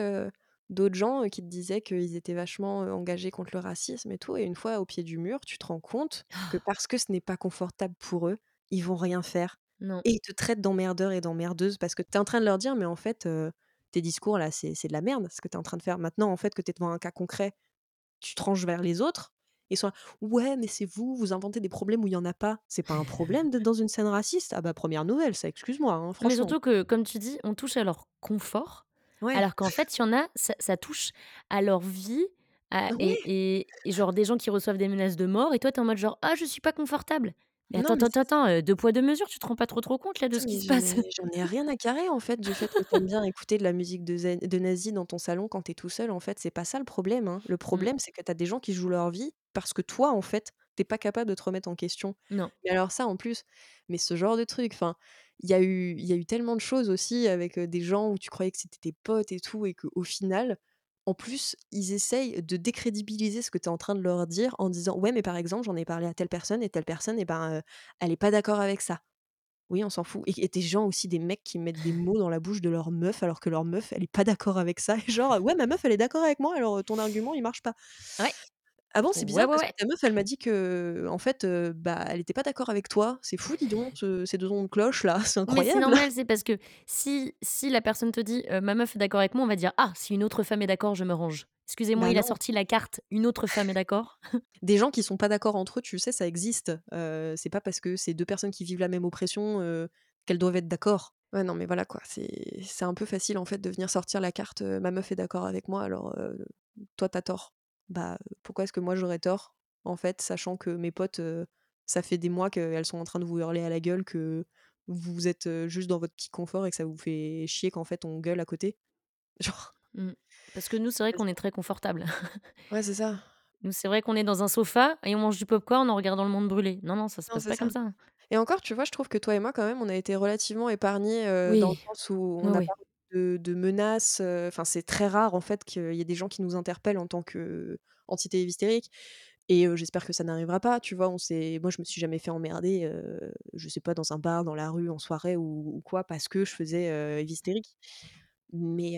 d'autres gens, qui te disaient qu'ils étaient vachement, engagés contre le racisme et tout et une fois au pied du mur, tu te rends compte que parce que ce n'est pas confortable pour eux, ils vont rien faire Non. et ils te traitent d'emmerdeur et d'emmerdeuse parce que tu es en train de leur dire: «Mais en fait, heu» tes discours là, c'est de la merde ce que tu es en train de faire. Maintenant, en fait, que tu es devant un cas concret, tu tranches vers les autres, ils sont là: «Ouais, mais c'est vous, vous inventez des problèmes où il y en a pas». C'est pas un problème d'être dans une scène raciste? Ah bah, première nouvelle ça, excuse-moi, hein, Mais surtout que, comme tu dis, on touche à leur confort, Ouais. alors qu'en fait, il y en a, ça ça touche à leur vie, à et Ouais! et et genre des gens qui reçoivent des menaces de mort et toi, tu es en mode genre: «Ah, je suis pas confortable». Mais Non, attends, mais attends, attends, heu, 2 poids 2 mesures, tu te rends pas trop, trop compte là de ce qui se passe? j'en ai rien à carrer en fait du fait que tu aimes bien écouter de la musique de zen de nazi dans ton salon quand tu es tout seul en fait, c'est pas ça le problème, hein. Le Mmh. problème, c'est que tu as des gens qui jouent leur vie parce que toi, en fait, tu es pas capable de te remettre en question. Non. Mais alors ça en plus, mais ce genre de truc, enfin, il y a eu tellement de choses aussi avec, des gens où tu croyais que c'était tes potes et tout et qu'au final, en plus, ils essayent de décrédibiliser ce que tu es en train de leur dire en disant: «Ouais, mais par exemple, j'en ai parlé à telle personne et telle personne et ben, heu, elle est pas d'accord avec ça». Oui, on s'en fout et et des gens aussi, des mecs qui mettent des mots dans la bouche de leur meuf alors que leur meuf, elle est pas d'accord avec ça et genre: «Ouais, ma meuf, elle est d'accord avec moi alors, ton argument, il marche pas». Ouais. Ah bon, c'est Ouais, bizarre ouais, parce que ouais. ta meuf, elle m'a dit qu'en fait, heu, bah, elle était pas d'accord avec toi. C'est fou, dis donc, ce ces 2 sons de cloche là, c'est Mais c'est incroyable. normal, c'est parce que si si la personne te dit, heu: «Ma meuf est d'accord avec moi», on va dire: «Ah, si une autre femme est d'accord, je me range». Excusez-moi, Bah il a non. sorti la carte: «Une autre femme est d'accord». Des gens qui sont pas d'accord entre eux, tu sais, ça existe. Heu, c'est pas parce que c'est 2 personnes qui vivent la même oppression, heu, qu'elles doivent être d'accord. Ouais, non, mais voilà quoi, c'est c'est un peu facile en fait de venir sortir la carte, heu: «Ma meuf est d'accord avec moi alors, heu, toi tu as tort». Bah, pourquoi est-ce que moi j'aurais tort, en fait, sachant que mes potes, ça fait des mois qu'elles sont en train de vous hurler à la gueule que vous êtes, juste dans votre petit confort et que ça vous fait chier qu'en fait on gueule à côté? Genre Mmh. Parce que nous, c'est vrai qu'on est très confortable. Ouais, c'est ça. Nous, c'est vrai qu'on est dans un sofa et on mange du popcorn en regardant le monde brûler. Non, non, ça se Non, passe pas ça comme ça. et encore, tu vois, je trouve que toi et moi, quand même, on a été relativement épargnés, dans le sens où on n'a oui. pas de de menaces, enfin, c'est très rare, en fait, qu'il y ait des gens qui nous interpellent en tant qu'entité hystérique et j'espère que ça n'arrivera pas, tu vois? On s'est moi, je me suis jamais fait emmerder, heu, je sais pas, dans un bar, dans la rue, en soirée ou ou quoi, parce que je faisais, heu, hystérique. Mais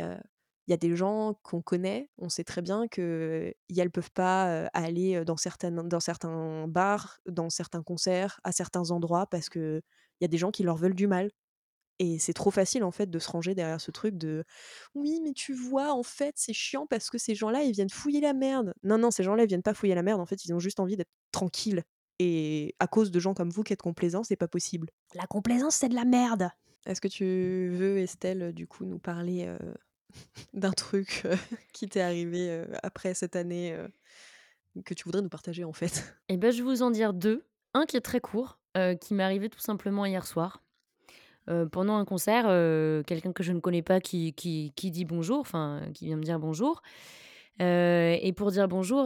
il y a des gens qu'on connaît, on sait très bien qu'elles peuvent pas, aller, dans certaines dans certains bars, dans certains concerts, à certains endroits parce qu'il y a des gens qui leur veulent du mal et c'est trop facile, en fait, de se ranger derrière ce truc de: «Oui, mais tu vois, en fait, c'est chiant parce que ces gens-là, ils viennent fouiller la merde». Non, non, ces gens-là, ils viennent pas fouiller la merde, en fait, ils ont juste envie d'être tranquilles et à cause de gens comme vous qui êtes complaisants, c'est pas possible. La complaisance, c'est de la merde! Est-ce que tu veux, Estelle, du coup, nous parler, heu, d'un truc, heu, qui t'est arrivé, heu, après cette année, que tu voudrais nous partager, en fait? Et bah, je vais vous en dire 2. Un qui est très court, qui m'est arrivé tout simplement hier soir. Heu, pendant un concert, heu, quelqu'un que je ne connais pas qui qui qui dit bonjour, enfin, qui vient me dire bonjour, heu et pour dire bonjour,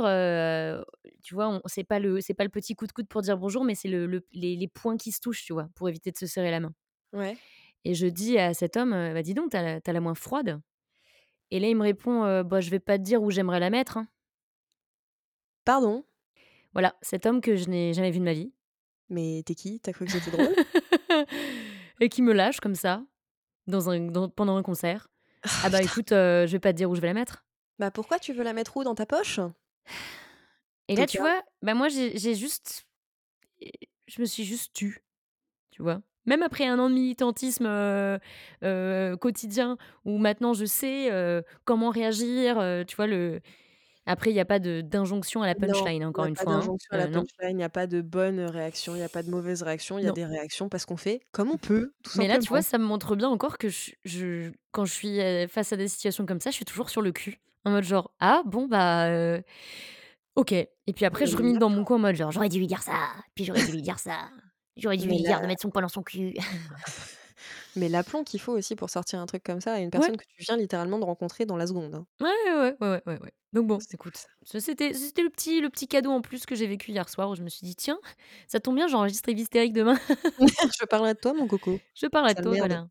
tu vois, c'est pas le c'est pas le petit coup de coude pour dire bonjour, mais c'est le le les les poings qui se touchent, tu vois? Pour éviter de se serrer la main Ouais. et je dis à cet homme, «Bah, dis donc, tu as la la main froide» et là, il me répond, «Bah, je vais pas te dire où j'aimerais la mettre, hein». Pardon? Voilà, cet homme que je n'ai jamais vu de ma vie Mais tu es qui? Tu as cru que c'était drôle? et qui me lâche comme ça, dans un dans pendant un concert. Ah Ah bah, putain! écoute, heu, je vais pas te dire où je vais la mettre. Bah, pourquoi tu veux la mettre où? Dans ta poche? Et là, tu vois, bah, moi, j'ai juste et je me suis juste tue, tu vois? Même après un an de militantisme, heu heu, quotidien où maintenant je sais, comment réagir, tu vois? Le après il y a pas de d'injonction à la Non, punchline, il y encore a une pas fois, hein, d'injonction à la non, punchline, il y a pas de bonne, réaction, il y a pas de mauvaise réaction, il y a non. des réactions parce qu'on fait comme on peut, tout Mais là, tu vois, simplement. ça me montre bien encore que je je quand je suis, face à des situations comme ça, je suis toujours sur le cul. En mode genre: «Ah bon, bah, OK» et puis après je mais rumine dans mon coin en mode genre: «J'aurais dû lui dire ça, puis j'aurais dû lui dire ça, j'aurais dû mais lui dire de mettre son poing dans son cul». mais l'aplomb qu'il faut aussi pour sortir un truc comme ça à une Ouais. personne que tu viens littéralement de rencontrer dans la seconde, hein. Ouais, ouais, ouais, ouais, ouais. Donc bon, écoute, c'était le petit le petit cadeau en plus que j'ai vécu hier soir où je me suis dit: «Tiens, ça tombe bien, j'enregistre Hystérique demain, je parlerai de toi mon coco, je parlerai de toi, merde. voilà».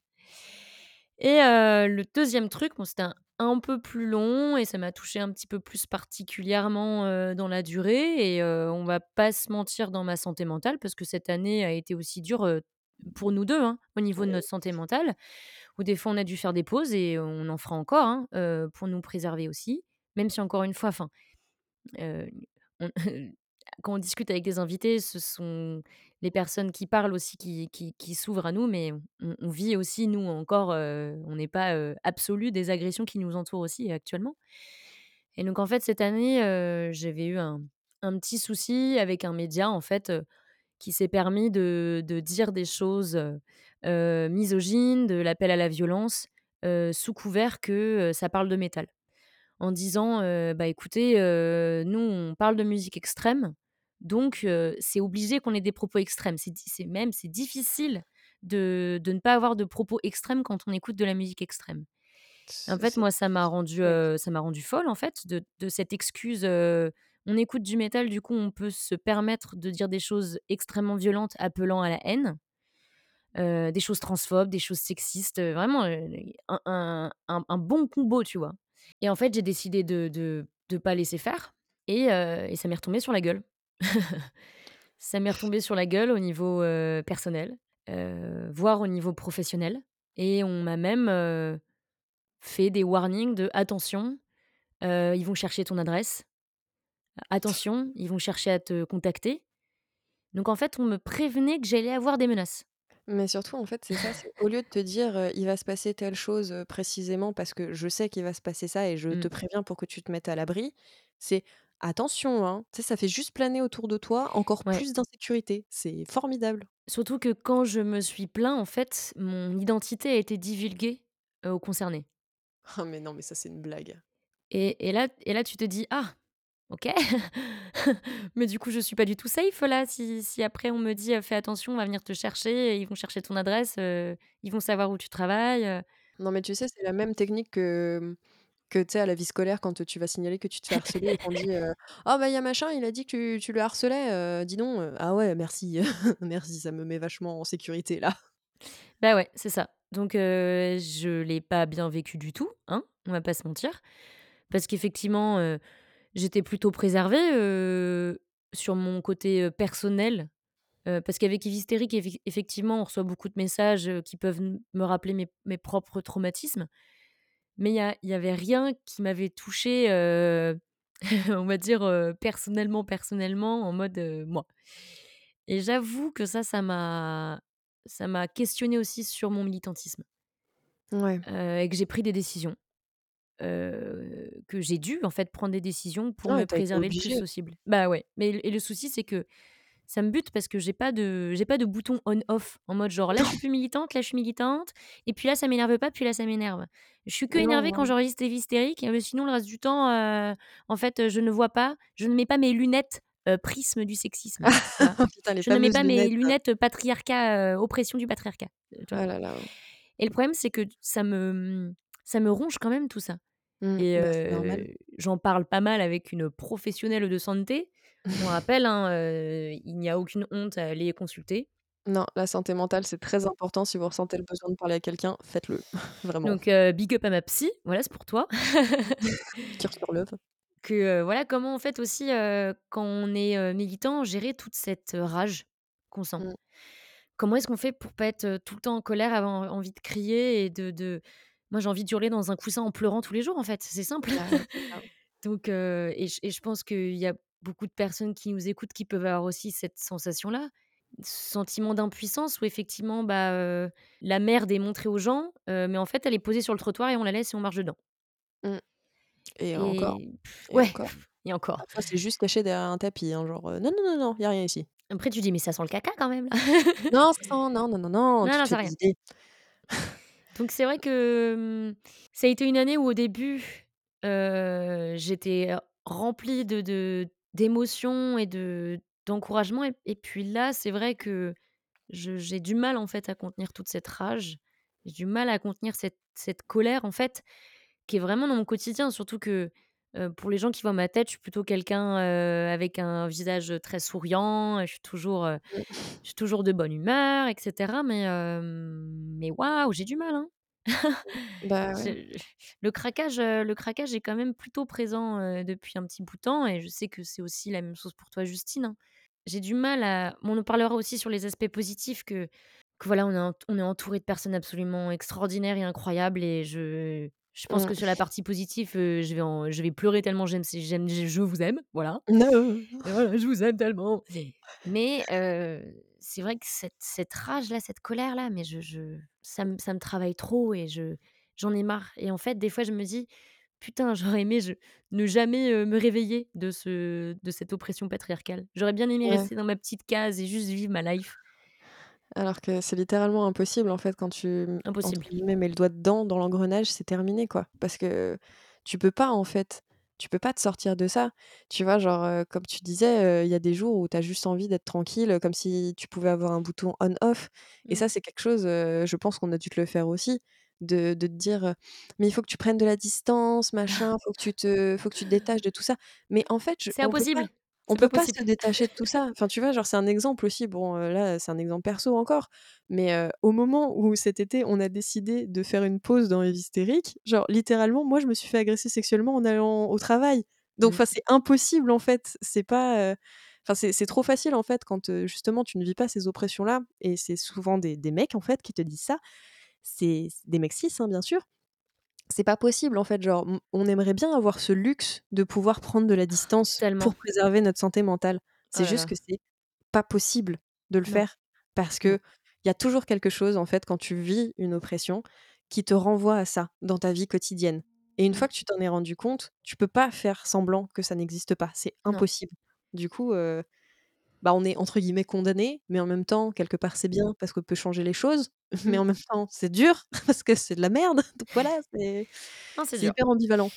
Et heu, le deuxième truc, bon, c'était un un peu plus long et ça m'a touchée un petit peu plus particulièrement, heu, dans la durée et heu, on va pas se mentir dans ma santé mentale parce que cette année a été aussi dure, heu, pour nous 2, hein, au niveau de notre santé mentale, où des fois on a dû faire des pauses et on en fera encore, hein, pour nous préserver aussi. Même si encore une fois, enfin, quand on discute avec des invités, ce sont les personnes qui parlent aussi qui qui qui s'ouvrent à nous, mais on on vit aussi nous encore, on n'est pas, heu, absolus des agressions qui nous entourent aussi actuellement et donc en fait cette année, j'avais eu un un petit souci avec un média en fait, qui s'est permis de de dire des choses, misogynes, de l'appel à la violence, sous couvert que, ça parle de métal. En disant, «Bah, écoutez, nous on parle de musique extrême, donc c'est obligé qu'on ait des propos extrêmes. C'est même c'est difficile de de ne pas avoir de propos extrêmes quand on écoute de la musique extrême». En fait, moi, ça m'a heu, ça m'a rendue folle, en fait, de de cette excuse, on écoute du métal, du coup, on peut se permettre de dire des choses extrêmement violentes appelant à la haine, des choses transphobes, des choses sexistes, vraiment, un bon combo, tu vois? Et en fait, j'ai décidé de de de pas laisser faire et ça m'est retombé sur la gueule. Ça m'est retombé sur la gueule au niveau, personnel, voire au niveau professionnel et on m'a même, fait des warnings de: «Attention, ils vont chercher ton adresse. Attention, ils vont chercher à te contacter». Donc en fait, on me prévenait que j'allais avoir des menaces. Mais surtout, en fait, c'est ça, au lieu de te dire, «Il va se passer telle chose, précisément parce que je sais qu'il va se passer ça et je te Mmh. préviens pour que tu te mettes à l'abri», c'est: «Attention, hein». Tu sais, ça fait juste planer autour de toi encore Ouais. plus d'insécurité. C'est formidable. Surtout que quand je me suis plaint, en fait, mon identité a été divulguée, aux concernés. Ah mais non, mais ça, c'est une blague. Et et là et là, tu te dis: «Ah, OK. Mais du coup, je suis pas du tout safe là, si si après on me dit, «Fais attention, on va venir te chercher, ils vont chercher ton adresse, ils vont savoir où tu travailles». Non, mais tu sais, c'est la même technique que, que tu sais, à la vie scolaire quand, tu vas signaler que tu te fais harceler et qu'on dit, «Ah bah, il y a machin, il a dit que tu tu le harcelais, dis donc, heu». «Ah ouais, merci, merci, ça me met vachement en sécurité là». Bah, ouais, c'est ça. Donc je l'ai pas bien vécu du tout, hein, on va pas se mentir. Parce qu'effectivement, j'étais plutôt préservée, sur mon côté, personnel, parce qu'avec Hystérique, effe effectivement, on reçoit beaucoup de messages, qui peuvent me rappeler mes mes propres traumatismes. Mais il y a il y avait rien qui m'avait touchée, on va dire, personnellement, personnellement, en mode, moi. Et j'avoue que ça, ça m'a ça m'a questionnée aussi sur mon militantisme. Ouais. Et que j'ai pris des décisions, heu, que j'ai dû, en fait, prendre des décisions pour Ouais, me tu as été préserver le plus obligée. possible. Bah, ouais, mais le et le souci, c'est que ça me bute parce que j'ai pas de j'ai pas de bouton on-off en mode genre: «Là, je suis plus militante, là, je suis militante et puis là, ça m'énerve pas, puis là, ça m'énerve». Je suis que énervée quand non. j'enregistre des hystériques, mais sinon le reste du temps, heu, en fait, heu, je ne vois pas, je ne mets pas mes lunettes, heu, prisme du sexisme, tu vois? Putain, les Je ne mets fameuses pas mes lunettes. lunettes patriarcat, heu, oppression du patriarcat, heu, tu vois? Ah là là. Et le problème, c'est que d ça me, mmh, ça me ronge quand même tout ça Mmh, et bah, j'en parle pas mal avec une professionnelle de santé. On rappelle, hein, il n'y a aucune honte à aller consulter. Non, la santé mentale, c'est très important. Si vous ressentez le besoin de parler à quelqu'un, faites-le, vraiment. Donc big up à ma psy, voilà, c'est pour toi. Cœur sur l'œuvre. Que, voilà, comment en fait aussi, quand on est, militant, gérer toute cette rage qu'on sent. Mmh. Comment est-ce qu'on fait pour pas être, tout le temps en colère, avoir envie de crier et de de moi, j'ai envie d'hurler dans un coussin en pleurant tous les jours, en fait, c'est simple. Ouais. Donc et je et je pense qu'il y a beaucoup de personnes qui nous écoutent qui peuvent avoir aussi cette sensation-là. Ce sentiment d'impuissance où effectivement, bah, la merde est montrée aux gens, mais en fait, elle est posée sur le trottoir et on la laisse et on marche dedans. Mmh et encore Et ouais, encore. et encore. Parfois, c'est juste caché derrière un tapis, hein, genre, «Non, non, non, non, il y a rien ici». Après tu dis: «Mais ça sent le caca quand même là». Non, ça sent non, non, non, non, Non, non, des rien. Donc c'est vrai que, ça a été une année où au début, j'étais remplie de d'émotions et de d'encouragement et puis là, c'est vrai que j'ai du mal, en fait, à contenir toute cette rage. J'ai du mal à contenir cette cette colère, en fait, qui est vraiment dans mon quotidien. Surtout que, heu, pour les gens qui voient ma tête, je suis plutôt quelqu'un, heu, avec un visage, très souriant, je suis toujours, heu, Mmh. je suis toujours de bonne humeur et cetera mais hem, mais waouh, j'ai du mal, hein. Bah, ouais. Je le craquage, heu, le craquage est quand même plutôt présent, heu, depuis un petit bout de temps et je sais que c'est aussi la même chose pour toi, Justine, hein. J'ai du mal à on en parlera aussi sur les aspects positifs que que voilà, on est ent on est entouré de personnes absolument extraordinaires et incroyables et je Je pense que Mmh. sur la partie positif, heu, je vais en je vais pleurer tellement j'aime ces j'aime je vous aime, voilà. Et voilà, je vous aime tellement. Mais c'est vrai que cette cette rage-là, cette colère-là, mais je je ça me ça me travaille trop et je j'en ai marre et en fait, des fois, je me dis: «Putain, j'aurais aimé je ne jamais, me réveiller de ce de cette oppression patriarcale. J'aurais bien aimé Ouais. rester dans ma petite case et juste vivre ma life». Alors que c'est littéralement impossible, en fait, quand tu, Impossible. «mets le doigt dedans», dans l'engrenage, c'est terminé, quoi. Parce que tu peux pas, en fait, tu peux pas te sortir de ça. Tu vois, genre, comme tu disais, il y a des jours où tu as juste envie d'être tranquille, comme si tu pouvais avoir un bouton on off et Mmh. ça, c'est quelque chose, je pense qu'on a dû te le faire aussi, de de te dire, «Mais il faut que tu prennes de la distance, machin, faut que tu te faut que tu te détaches de tout ça». Mais en fait, C'est impossible, on peut pas se détacher de tout ça. Enfin, tu vois, genre, c'est un exemple aussi, bon, là, c'est un exemple perso encore, mais au moment où cet été, on a décidé de faire une pause dans les hystériques, genre, littéralement, moi, je me suis fait agresser sexuellement en allant au travail. Donc Mmh. enfin, c'est impossible, en fait. C'est pas, enfin, c'est trop facile, en fait, quand, justement, tu ne vis pas ces oppressions-là et c'est souvent des des mecs, en fait, qui te disent ça. C'est des mecs cis, hein, bien sûr. C'est pas possible, en fait, genre, on aimerait bien avoir ce luxe de pouvoir prendre de la distance Tellement. pour préserver notre santé mentale. Oh C'est là juste que c'est pas possible de le Non, faire parce non. qu'il y a toujours quelque chose, en fait, quand tu vis une oppression, qui te renvoie à ça, dans ta vie quotidienne et une Mmh. fois que tu t'en es rendu compte, tu peux pas faire semblant que ça n'existe pas, c'est Non. impossible. Du coup, heu, bah, on est, entre guillemets, «condamnés», mais en même temps, quelque part, c'est bien parce qu'on peut changer les choses, mais Mmh. en même temps, c'est dur parce que c'est de la merde. Donc voilà, c'est hyper ambivalent.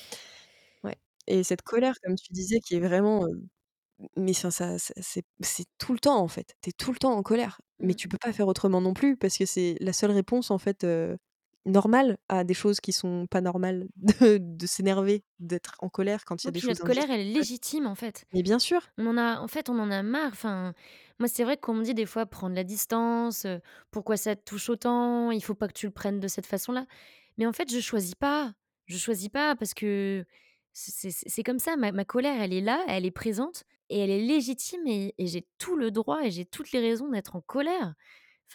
Ouais et cette colère, comme tu disais, qui est vraiment, mais ça ça c'est c'est tout le temps, en fait. Tu es tout le temps en colère, mais Mmh. tu peux pas faire autrement non plus parce que c'est la seule réponse, en fait, normale à des choses qui sont pas normales de de s'énerver, d'être en colère quand il y a Oui, des choses notre colère, elle est légitime, en fait. Mais bien sûr! On en a en fait, on en a marre. Enfin, moi, c'est vrai qu'on me dit des fois: «Prendre la distance, heu, pourquoi ça te touche autant? Il faut pas que tu le prennes de cette façon-là». Mais en fait, je choisis pas. Je choisis pas parce que c'est comme ça. Ma ma colère, elle est là, elle est présente et elle est légitime et et j'ai tout le droit et j'ai toutes les raisons d'être en colère.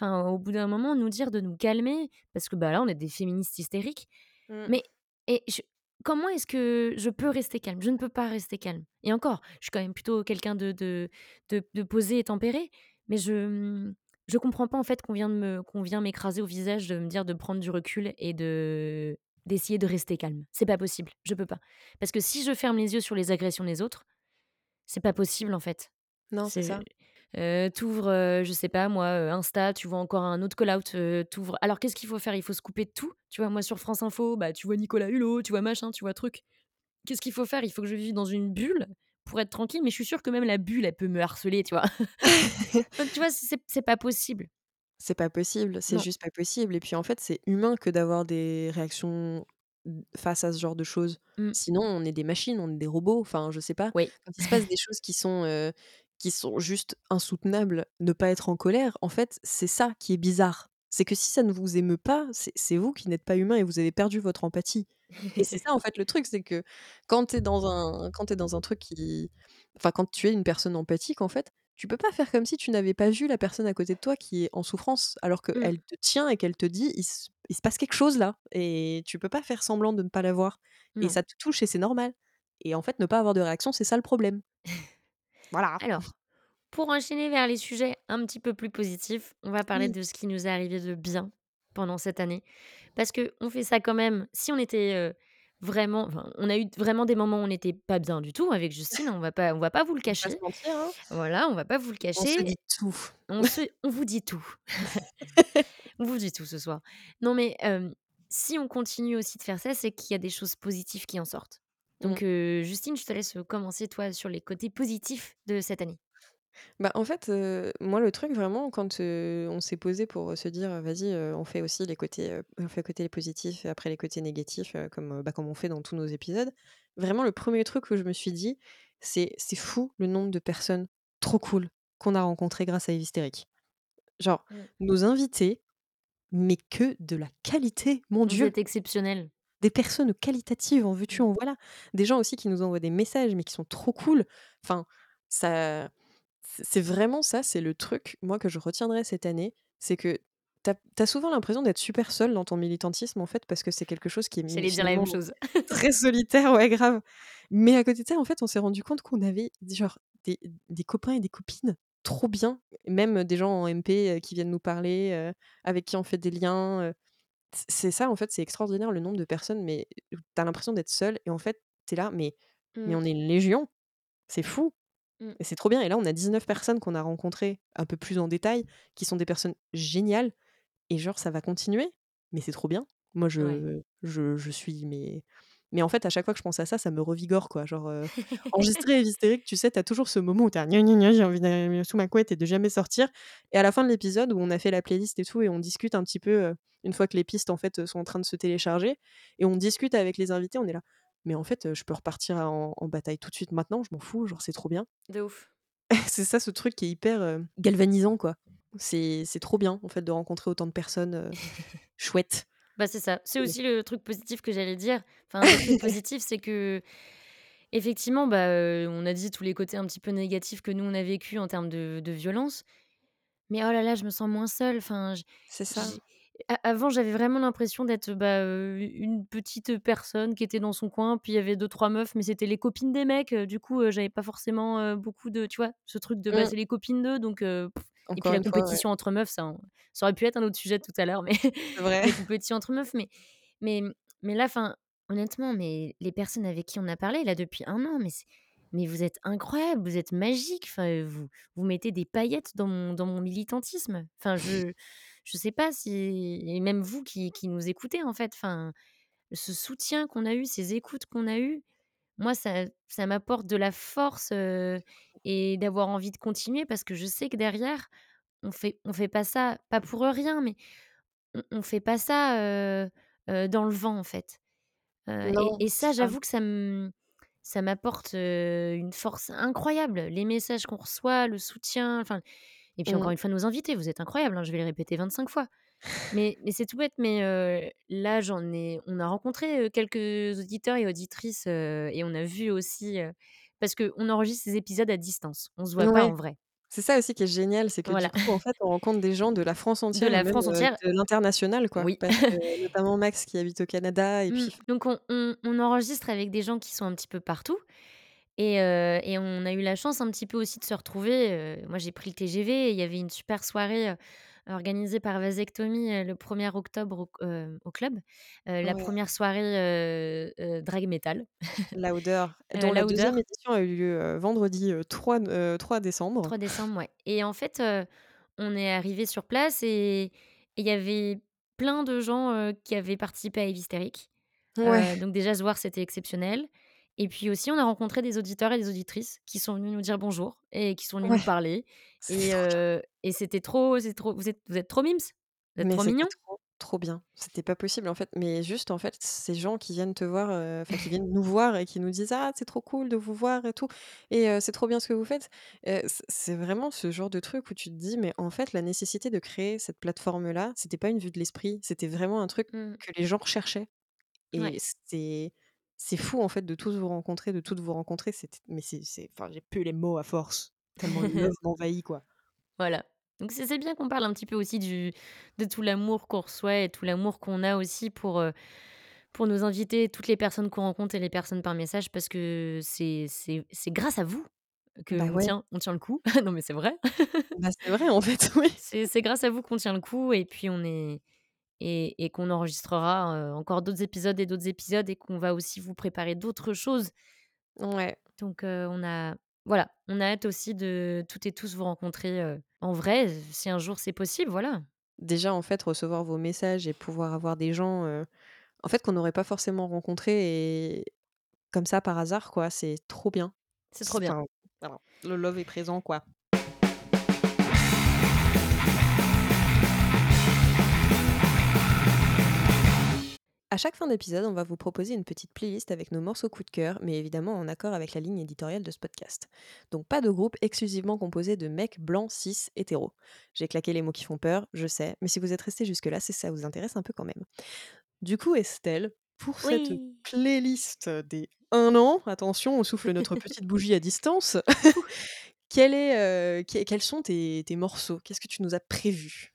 Enfin, au bout d'un moment, nous dire de nous calmer parce que, bah, là, on est des féministes hystériques. Mmh. Mais et je comment est-ce que je peux rester calme? Je ne peux pas rester calme et encore, je suis quand même plutôt quelqu'un de de de de posé et tempéré, mais je, je comprends pas, en fait, qu'on vient de me qu'on vient m'écraser au visage, de me dire de prendre du recul et de d'essayer de rester calme. C'est pas possible, je peux pas. Parce que si je ferme les yeux sur les agressions des autres, c'est pas possible, en fait. Non, C'est ça. Heu, tu ouvres, heu, je sais pas moi, heu, Insta, tu vois encore un autre call out, heu, tu ouvres alors qu'est-ce qu'il faut faire? Il faut se couper de tout, tu vois? Moi, sur France Info, bah, tu vois Nicolas Hulot, tu vois machin, tu vois truc. Qu'est-ce qu'il faut faire? Il faut que je vive dans une bulle pour être tranquille, mais je suis sûre que même la bulle, elle peut me harceler, tu vois? Donc tu vois, c'est pas possible. C'est pas possible, c'est juste pas possible et puis, en fait, c'est humain que d'avoir des réactions d face à ce genre de choses. Mmh. Sinon, on est des machines, on est des robots, enfin, je sais pas. Oui. Quand il se passe des choses qui sont, qui sont juste insoutenables, ne pas être en colère, en fait, c'est ça qui est bizarre. C'est que si ça ne vous émeut pas, c'est vous qui n'êtes pas humain et vous avez perdu votre empathie et c'est ça, en fait, le truc, c'est que quand tu es dans un quand es dans un truc qui enfin, quand tu es une personne empathique, en fait, tu peux pas faire comme si tu n'avais pas vu la personne à côté de toi qui est en souffrance, alors Mmh. qu'elle te tient et qu'elle te dit: «Il se il se passe quelque chose là» et tu peux pas faire semblant de ne pas la voir et ça te touche et c'est normal et en fait, ne pas avoir de réaction, c'est ça le problème. Voilà. Alors, pour enchaîner vers les sujets un petit peu plus positifs, on va parler Oui. de ce qui nous est arrivé de bien pendant cette année. Parce qu'on fait ça quand même si on était, vraiment enfin, on a eu vraiment des moments où on n'était pas bien du tout avec Justine, on va pas on va pas vous le On va pas se cacher. mentir, hein. Voilà, on va pas vous le On se cacher. dit tout. On se on vous dit tout. On vous dit tout ce soir. Non mais, si on continue aussi de faire ça, c'est qu'il y a des choses positives qui en sortent. Mmh. Donc, Justine, je te laisse, commencer toi sur les côtés positifs de cette année. Bah, en fait, moi, le truc vraiment quand, on s'est posé pour, se dire: «Heu, vas-y, on fait aussi les côtés, on fait côté positif et après les côtés négatifs», comme, bah, comme on fait dans tous nos épisodes. Vraiment le 1er truc que je me suis dit, c'est: «C'est fou le nombre de personnes trop cool qu'on a rencontrées grâce à Eve Hystérique». Genre, Mmh. nos invités, mais que de la qualité, mon Vous Dieu! êtes exceptionnels. Des personnes qualitatives, en veux-tu, en voilà. Des gens aussi qui nous envoient des messages, mais qui sont trop cool. Enfin, ça c'est vraiment ça, c'est le truc, moi, que je retiendrai cette année, c'est que tu as souvent l'impression d'être super seul dans ton militantisme, en fait, parce que c'est quelque chose qui est J'allais dire la même chose. très solitaire, ouais, grave. Mais à côté de ça, en fait, on s'est rendu compte qu'on avait genre des des copains et des copines trop bien, même des gens en MP, qui viennent nous parler, avec qui on fait des liens. C'est ça, en fait, c'est extraordinaire le nombre de personnes, mais où tu as l'impression d'être seul et en fait, tu es là: «Mais mais Mmh. on est une légion, c'est fou!» Mmh. et c'est trop bien et là, on a 19 personnes qu'on a rencontrées un peu plus en détail, qui sont des personnes géniales et genre ça va continuer, mais c'est trop bien. Moi, Ouais. je je je suis mais mais en fait, à chaque fois que je pense à ça, ça me revigore, quoi. Genre, heu, enregistré Hystérique, tu sais, tu as toujours ce moment où tu es là: «Gna gna gna, j'ai envie d'aller sous ma couette et de jamais sortir» et à la fin de l'épisode où on a fait la playlist et tout et on discute un petit peu, heu, une fois que les pistes, en fait, sont en train de se télécharger et on discute avec les invités, on est là: «Mais en fait, je peux repartir en en bataille tout de suite maintenant, je m'en fous, genre c'est trop bien». De ouf. C'est ça, ce truc qui est hyper, galvanisant, quoi. C'est c'est trop bien, en fait, de rencontrer autant de personnes, chouettes. Bah, c'est ça. C'est aussi le truc positif que j'allais dire. Enfin, un des trucs positifs, c'est qu'effectivement, bah, heu, on a dit tous les côtés un petit peu négatifs que nous, on a vécu en termes de de violence. Mais oh là là, je me sens moins seule. Enfin, j C'est ça. j a avant, j'avais vraiment l'impression d'être, bah, une petite personne qui était dans son coin, puis il y avait 2-3 meufs, mais c'était les copines des mecs, du coup, j'avais pas forcément, beaucoup de tu vois? Ce truc de, bah, c'est les copines d'eux, donc et puis la ouais. compétition entre meufs, ça aurait pu être un autre sujet tout à l'heure, mais vrai. les compétitions entre meufs, mais mais mais là, enfin, honnêtement, mais les personnes avec qui on a parlé, là, depuis 1 an, mais vous êtes incroyables, vous êtes magiques, enfin, vous vous mettez des paillettes dans mon dans mon militantisme. Enfin, je je sais pas si et même vous qui qui nous écoutez, en fait, enfin, ce soutien qu'on a eu, ces écoutes qu'on a eues, moi, ça ça m'apporte de la force, heu et d'avoir envie de continuer parce que je sais que derrière, on fait on fait pas ça, pas pour rien, mais on on fait pas ça, dans le vent, en fait. Et Non, et c'est ça, j'avoue que ça m ça m'apporte, une force incroyable. Les messages qu'on reçoit, le soutien, enfin et puis Mmh. encore une fois, nos invités, vous êtes incroyables, hein, je vais le répéter 25 fois. Mais mais c'est tout bête, mais là, j'en ai on a rencontré, quelques auditeurs et auditrices, et on a vu aussi, parce qu'on enregistre ces épisodes à distance. On se voit pas en vrai. C'est ça aussi qui est génial, c'est que du coup, en fait, on rencontre des gens de la France De entière et la France entière de l'international, quoi. oui. Parce que notamment Max qui habite au Canada et Mmh, puis donc on on on enregistre avec des gens qui sont un petit peu partout et et on a eu la chance un petit peu aussi de se retrouver, moi, j'ai pris le TGV et il y avait une super soirée, heu, organisée par Vasectomie, heu, le 1er octobre au au club. Heu, la Ouais. 1re soirée, Drag Metal, Louder, dont la Louder. 2e édition a eu lieu, vendredi, heu, 3 n heu, 3 décembre. 3 décembre, ouais et en fait, on est arrivés sur place et il y avait plein de gens, qui avaient participé à. Heu, Ouais. donc déjà se voir, c'était exceptionnel et puis aussi, on a rencontré des auditeurs et des auditrices qui sont venus nous dire bonjour et qui sont venus nous Ouais. parler C'était et c'était trop trop vous êtes vous êtes trop mims, vous êtes Mais trop mignons. trop, trop bien. C'était pas possible, en fait, mais juste, en fait, ces gens qui viennent te voir, qui viennent nous voir et qui nous disent: «Ah, c'est trop cool de vous voir et tout et c'est trop bien ce que vous faites». C'est vraiment ce genre de truc où tu te dis: «Mais en fait, la nécessité de créer cette plateforme-là, c'était pas une vue de l'esprit, c'était vraiment un truc Mmh. que les gens recherchaient» Ouais. et c'est c'est fou, en fait, de tous vous rencontrer, de toutes vous rencontrer. Mais c'est enfin, j'ai plus les mots à force, tellement le m'envahit, quoi. Voilà, donc c'est bien qu'on parle un petit peu aussi du de tout l'amour qu'on reçoit et tout l'amour qu'on a aussi pour, heu, pour nos invités, toutes les personnes qu'on rencontre et les personnes par message parce que c'est c'est c'est grâce à vous Bah, qu'on ouais. tient on tient le coup. Non, mais c'est vrai. Bah, c'est vrai, en fait, oui. C'est c'est grâce à vous qu'on tient le coup et puis on est et et qu'on enregistrera, encore d'autres épisodes et d'autres épisodes et qu'on va aussi vous préparer d'autres choses. Ouais. Donc on a voilà, on a hâte aussi de toutes et tous vous rencontrer, en vrai, si un jour c'est possible, voilà. Déjà, en fait, recevoir vos messages et pouvoir avoir des gens, en fait, qu'on n'aurait pas forcément rencontrés et comme ça par hasard, quoi, c'est trop bien. C'est trop bien. enfin, le love est présent, quoi. À chaque fin d'épisode, on va vous proposer une petite playlist avec nos morceaux coup de cœur, mais évidemment en accord avec la ligne éditoriale de ce podcast. Donc pas de groupe exclusivement composé de mecs blancs, cis, hétéros. J'ai claqué les mots qui font peur, je sais, mais si vous êtes restés jusque-là, c'est ça vous intéresse un peu quand même. Du coup, Estelle, pour cette playlist des 1 an, attention, on souffle notre petite bougie à distance, quel est, quels quels sont tes tes morceaux? Qu'est-ce que tu nous as prévu?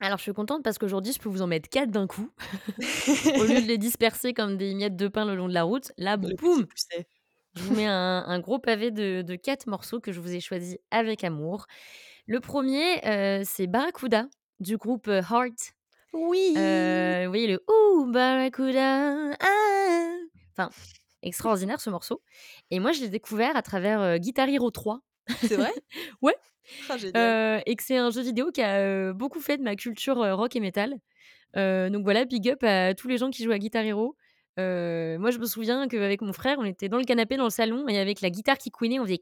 Alors je suis contente parce qu'aujourd'hui je peux vous en mettre 4 d'un coup. Au lieu de les disperser comme des miettes de pain le long de la route, là, Le boum! Je vous mets un un gros pavé de de 4 morceaux que je vous ai choisis avec amour. Le 1er, heu, c'est Barracuda du groupe, heu, Heart. Oui! Heu, oui, le Ooh Barracuda, ah. Enfin, extraordinaire ce morceau et moi je l'ai découvert à travers, heu, Guitar Hero 3. C'est vrai? Ouais, et que c'est un jeu vidéo qui a beaucoup fait de ma culture rock et metal. donc voilà, big up à tous les gens qui jouent à Guitar Hero. Moi, je me souviens qu'avec mon frère, on était dans le canapé dans le salon et avec la guitare qui couinait, on faisait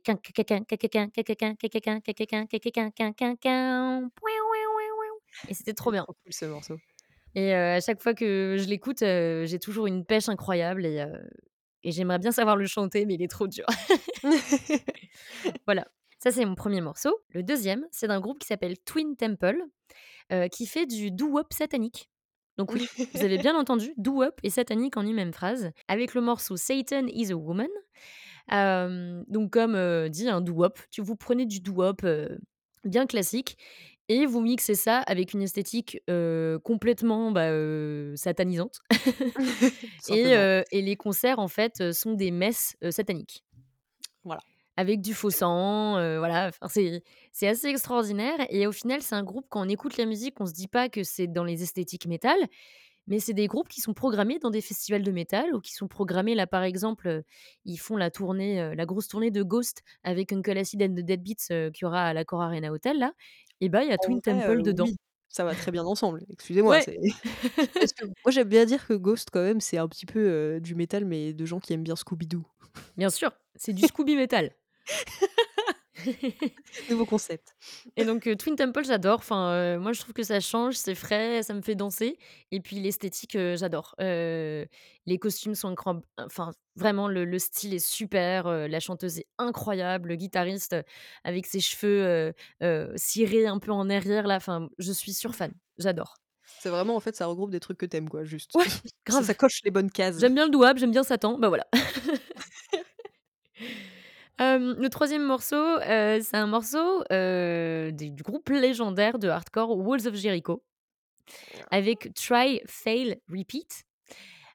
et c'était trop bien. Ce morceau. Et à chaque fois que je l'écoute, j'ai toujours une pêche incroyable et j'aimerais bien savoir le chanter, mais il est trop dur. voilà ça c'est mon 1er morceau. Le 2e, c'est d'un groupe qui s'appelle Twin Temple, heu, qui fait du doo-wop satanique. Donc oui, vous avez bien entendu, doo-wop et satanique en une même phrase, avec le morceau Satan is a Woman. Donc comme, dit, un doo-wop, vous prenez du doo-wop, bien classique et vous mixez ça avec une esthétique, complètement, bah, satanisante et les concerts en fait, sont des messes, sataniques. Avec du faux sang, heu, voilà, enfin c'est c'est assez extraordinaire et au final, c'est un groupe quand on écoute la musique, on se dit pas que c'est dans les esthétiques métal, mais c'est des groupes qui sont programmés dans des festivals de métal ou qui sont programmés là, par exemple, heu, ils font la tournée, heu, la grosse tournée de Ghost avec Uncle Acid and the Dead Beats, heu, qu'il y aura à l'Accor Arena Hotel là et bah, il y a En Twin vrai, Temple dedans. oui, ça va très bien ensemble. Excusez-moi, Ouais. c'est parce que moi j'aime bien dire que Ghost quand même, c'est un petit peu, du métal, mais de gens qui aiment bien Scooby Doo. Bien sûr, c'est du Scooby métal. Nouveau concept. Et donc heu, Twin Temple, j'adore. Enfin, heu, moi je trouve que ça change, c'est frais, ça me fait danser et puis l'esthétique, heu, j'adore. Les costumes sont incroyables, enfin vraiment le le style est super, la chanteuse est incroyable, le guitariste, avec ses cheveux, cirés un peu en arrière là, enfin, je suis sur fan, j'adore. C'est vraiment en fait, ça regroupe des trucs que tu aimes quoi, juste. Ouais, Ça grave. ça coche les bonnes cases. J'aime bien le doo-wop, j'aime bien Satan, bah voilà. Le 3e morceau, c'est un morceau, du groupe légendaire de hardcore Walls of Jericho avec Try Fail Repeat.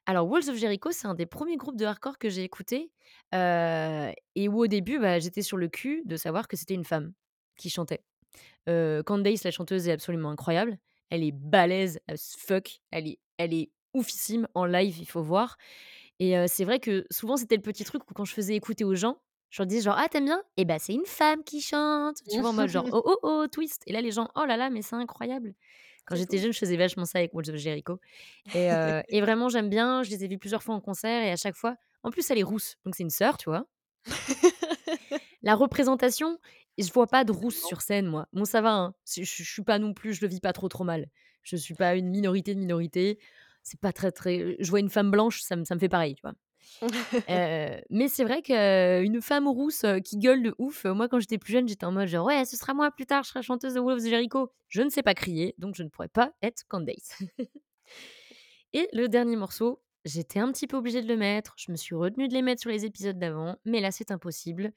Alors Walls of Jericho, c'est un des 1ers groupes de hardcore que j'ai écouté, et où au début, bah, j'étais sur le cul de savoir que c'était une femme qui chantait. Candace, la chanteuse est absolument incroyable. Elle est balèze as fuck, elle est elle est oufissime en live, il faut voir et c'est vrai que souvent c'était le petit truc où quand je faisais écouter aux gens, je leur disais genre: «Ah tu aimes bien? Et bah, c'est une femme qui chante!» tu vois? En mode genre: «Oh, oh, oh, twist!» et là les gens: «Oh là là, mais c'est incroyable!» quand j'étais jeune, je faisais vachement ça avec Walls of Jericho et et vraiment j'aime bien, je les ai vus plusieurs fois en concert et à chaque fois en plus elle est rousse, donc c'est une sœur, tu vois? La représentation, je vois pas de rousse sur scène moi. Bon ça va, hein, c'est je je suis pas non plus je le vis pas trop, trop mal. Je suis pas une minorité de minorité, c'est pas très, très je vois une femme blanche, ça me ça me fait pareil, tu vois? Heu, mais c'est vrai qu'une femme rousse, heu, qui gueule de ouf, moi quand j'étais plus jeune, j'étais en mode genre: «Ouais, ce sera moi plus tard, je serai chanteuse de of Jericho!» je ne sais pas crier, donc je ne pourrais pas être Candace. Et le dernier morceau, j'étais un petit peu obligée de le mettre, je me suis retenue de les mettre sur les épisodes d'avant, mais là c'est impossible.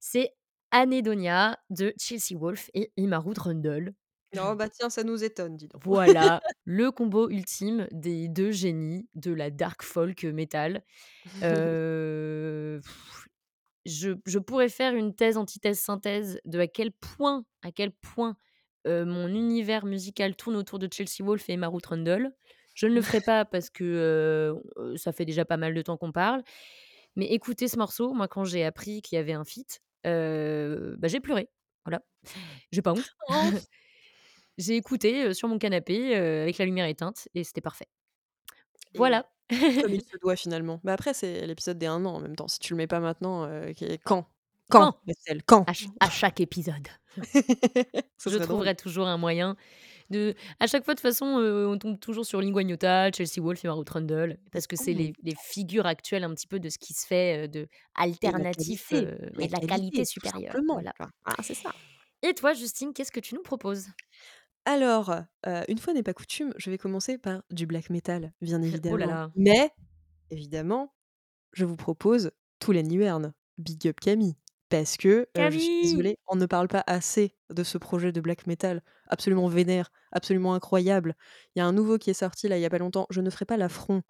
C'est Anedonia de Chelsea Wolfe et Imaru Trundle. Oh bah tiens, ça nous étonne, dis donc. Voilà, le combo ultime des 2 génies de la dark folk metal. Je je pourrais faire une thèse, antithèse, synthèse de à quel point à quel point, mon univers musical tourne autour de Chelsea Wolfe et Imaru Trundle. Je ne le ferai pas parce que, ça fait déjà pas mal de temps qu'on parle, mais écoutez ce morceau, moi quand j'ai appris qu'il y avait un feat, bah, j'ai pleuré, voilà. J'ai pas honte. J'ai écouté, sur mon canapé, avec la lumière éteinte et c'était parfait. Et Voilà. comme il se doit finalement. Mais après c'est l'épisode des 1 an en même temps, si tu le mets pas maintenant, quand? Quand? Quand, quand? À ch à chaque épisode. Je drôle. trouverai toujours un moyen de à chaque fois de toute façon, on tombe toujours sur Lingua Ignota, Chelsea Wolfe, Imaru Trundle parce que c'est les les figures actuelles un petit peu de ce qui se fait, de Et de la alternatif, qualité, de et de la qualité qualité, tout supérieure, voilà. Voilà, c'est ça. Et toi Justine, qu'est-ce que tu nous proposes? Alors, heu, une fois n'est pas coutume, je vais commencer par du black metal, bien Oh là évidemment, là. mais évidemment, je vous propose Tool and Iverne, big up Camille. parce que, heu, je suis Camille! désolée, on ne parle pas assez de ce projet de black metal absolument vénère, absolument incroyable. Il y a un nouveau qui est sorti là, il y a pas longtemps. Je ne ferai pas l'affront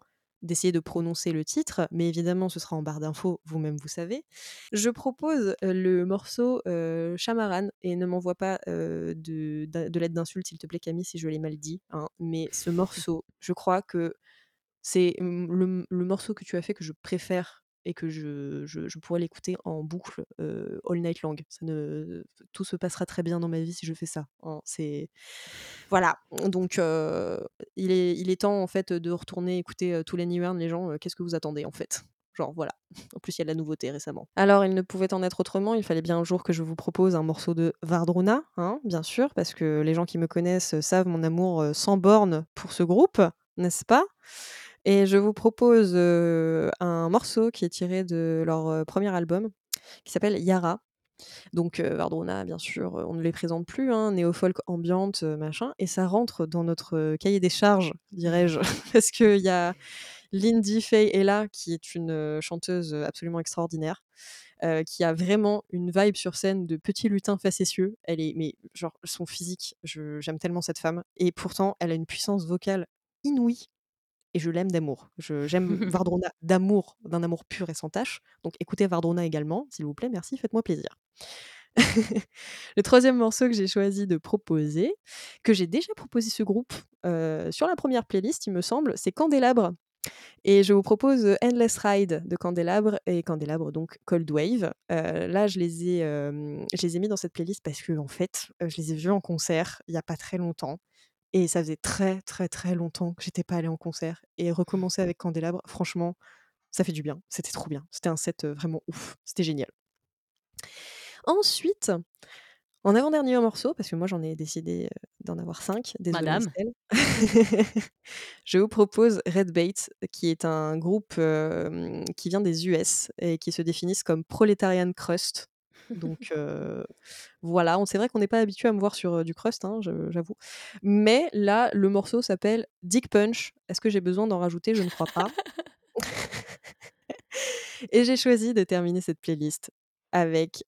d'essayer de prononcer le titre, mais évidemment ce sera en barre d'infos, vous-même vous savez. Je propose, le morceau, heu, Shamaran et ne m'envoie pas, de de lettres d'insultes s'il te plaît Camille si je l'ai mal dit, hein, mais ce morceau, je crois que c'est, mmh, le morceau que tu as fait que je préfère et que je je pourrais l'écouter en boucle, heu, all night long. Ça ne tout se passera très bien dans ma vie si je fais ça, hein. C'est voilà, donc heu, il est il est temps en fait, de retourner écouter, heu, Tool Anywhere les gens, heu, qu'est-ce que vous attendez en fait? Genre voilà. En plus, il y a de la nouveauté récemment. Alors il ne pouvait en être autrement, il fallait bien un jour que je vous propose un morceau de Vardruna, hein, bien sûr, parce que les gens qui me connaissent, savent mon amour, sans bornes pour ce groupe, n'est-ce pas? Et je vous propose, un morceau qui est tiré de leur, 1er album qui s'appelle Yara. Donc Vardruna bien sûr, on ne les présente plus, hein, néo-folk ambiante, machin et ça rentre dans notre, cahier des charges, dirais-je, parce qu'il y a Lindy Fay Ella qui est une, chanteuse, absolument extraordinaire, qui a vraiment une vibe sur scène de petit lutin facétieux. Elle est mais genre son physique, j'aime tellement cette femme et pourtant elle a une puissance vocale inouïe et je l'aime d'amour. J'aime Vardruna d'amour, d'un amour pur et sans tache, donc écoutez Vardruna également, s'il vous plaît, merci, faites-moi plaisir. Le 3e morceau que j'ai choisi de proposer, que j'ai déjà proposé ce groupe, heu, sur la 1re playlist il me semble, c'est Candélabre et je vous propose, heu, Endless Ride de Candélabre et Candélabre donc Cold Wave. Heu, là je les ai, je les ai mis dans cette playlist parce qu'en fait, heu, je les ai vus en concert il y a pas très longtemps et ça faisait très, très, très longtemps que j'étais pas allée en concert et recommencer avec Candélabre, franchement, ça fait du bien. C'était trop bien. C'était un set, vraiment ouf. C'était génial. Ensuite, en avant-dernier morceau, parce que moi j'en ai décidé, d'en avoir 5, désolée Madame. Je vous propose Redbait, qui est un groupe, qui vient des US et qui se définissent comme Proletarian Crust. Donc heu, voilà, c'est vrai qu'on n'est pas habitué à me voir sur, heu, du crust, hein, j'avoue. Mais là, le morceau s'appelle Dick Punch. Est-ce que j'ai besoin d'en rajouter? Je ne crois pas. Et j'ai choisi de terminer cette playlist avec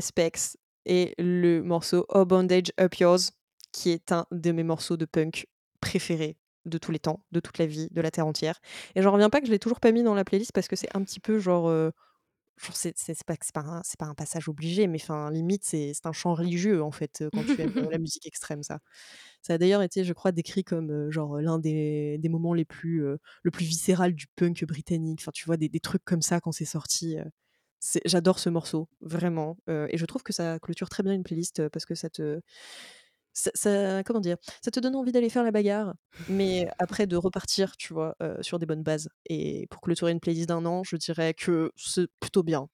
Spex et le morceau Oh Bondage Up Yours, qui est un de mes morceaux de punk préférés de tous les temps, de toute la vie, de la terre entière. Et j'en reviens pas que je l'ai toujours pas mis dans la playlist parce que c'est un petit peu genre, genre c'est pas pas un c'est pas un passage obligé, mais enfin limite c'est c'est un chant religieux en fait, heu, quand tu aimes, heu, la musique extrême ça. Ça a d'ailleurs été je crois décrit comme, heu, genre l'un des des moments les plus, le plus viscéral du punk britannique. Enfin tu vois des des trucs comme ça quand c'est sorti, j'adore ce morceau, vraiment, et je trouve que ça clôture très bien une playlist, parce que ça te ça ça comment dire? Ça te donne envie d'aller faire la bagarre, mais après de repartir, tu vois, heu, sur des bonnes bases et pour clôturer une playlist d'1 an, je dirais que c'est plutôt bien.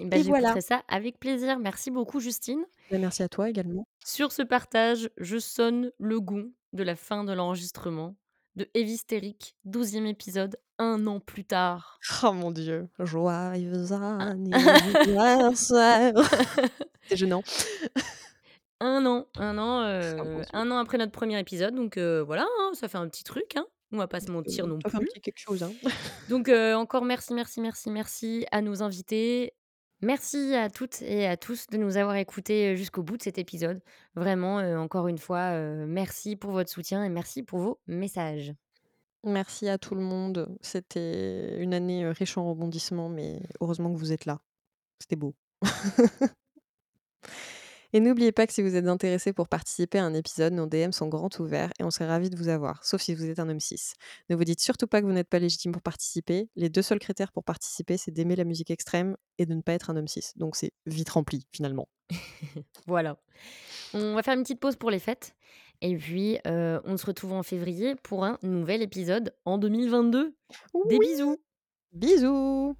Et bah, Et voilà. j'écouterai ça avec plaisir. Merci beaucoup Justine. Bah, merci à toi également. Sur ce partage, je sonne le gong de la fin de l'enregistrement de Hévystérique, 12e épisode, 1 an plus tard. Oh mon Dieu! Joyeux Un anniversaire! C'est gênant. 1 an, 1 an, Dieu. 1 an après notre 1er épisode donc heu, voilà, hein, ça fait un petit truc, hein, on va pas se mentir non fait un plus. petit quelque chose, hein. Donc heu, encore merci, merci, merci, merci à nos invités. Merci à toutes et à tous de nous avoir écoutés, jusqu'au bout de cet épisode. Vraiment, encore une fois, merci pour votre soutien et merci pour vos messages. Merci à tout le monde. C'était une année, riche en rebondissements, mais heureusement que vous êtes là. C'était beau. Et n'oubliez pas que si vous êtes intéressés pour participer à un épisode, nos DM sont grands ouverts et on serait ravis de vous avoir, sauf si vous êtes un homme cis. Ne vous dites surtout pas que vous n'êtes pas légitime pour participer. Les 2 seuls critères pour participer, c'est d'aimer la musique extrême et de ne pas être un homme cis. Donc c'est vite rempli, finalement. Voilà. On va faire une petite pause pour les fêtes et puis, heu, on se retrouve en février pour un nouvel épisode en 2022. Des bisous. Bisous!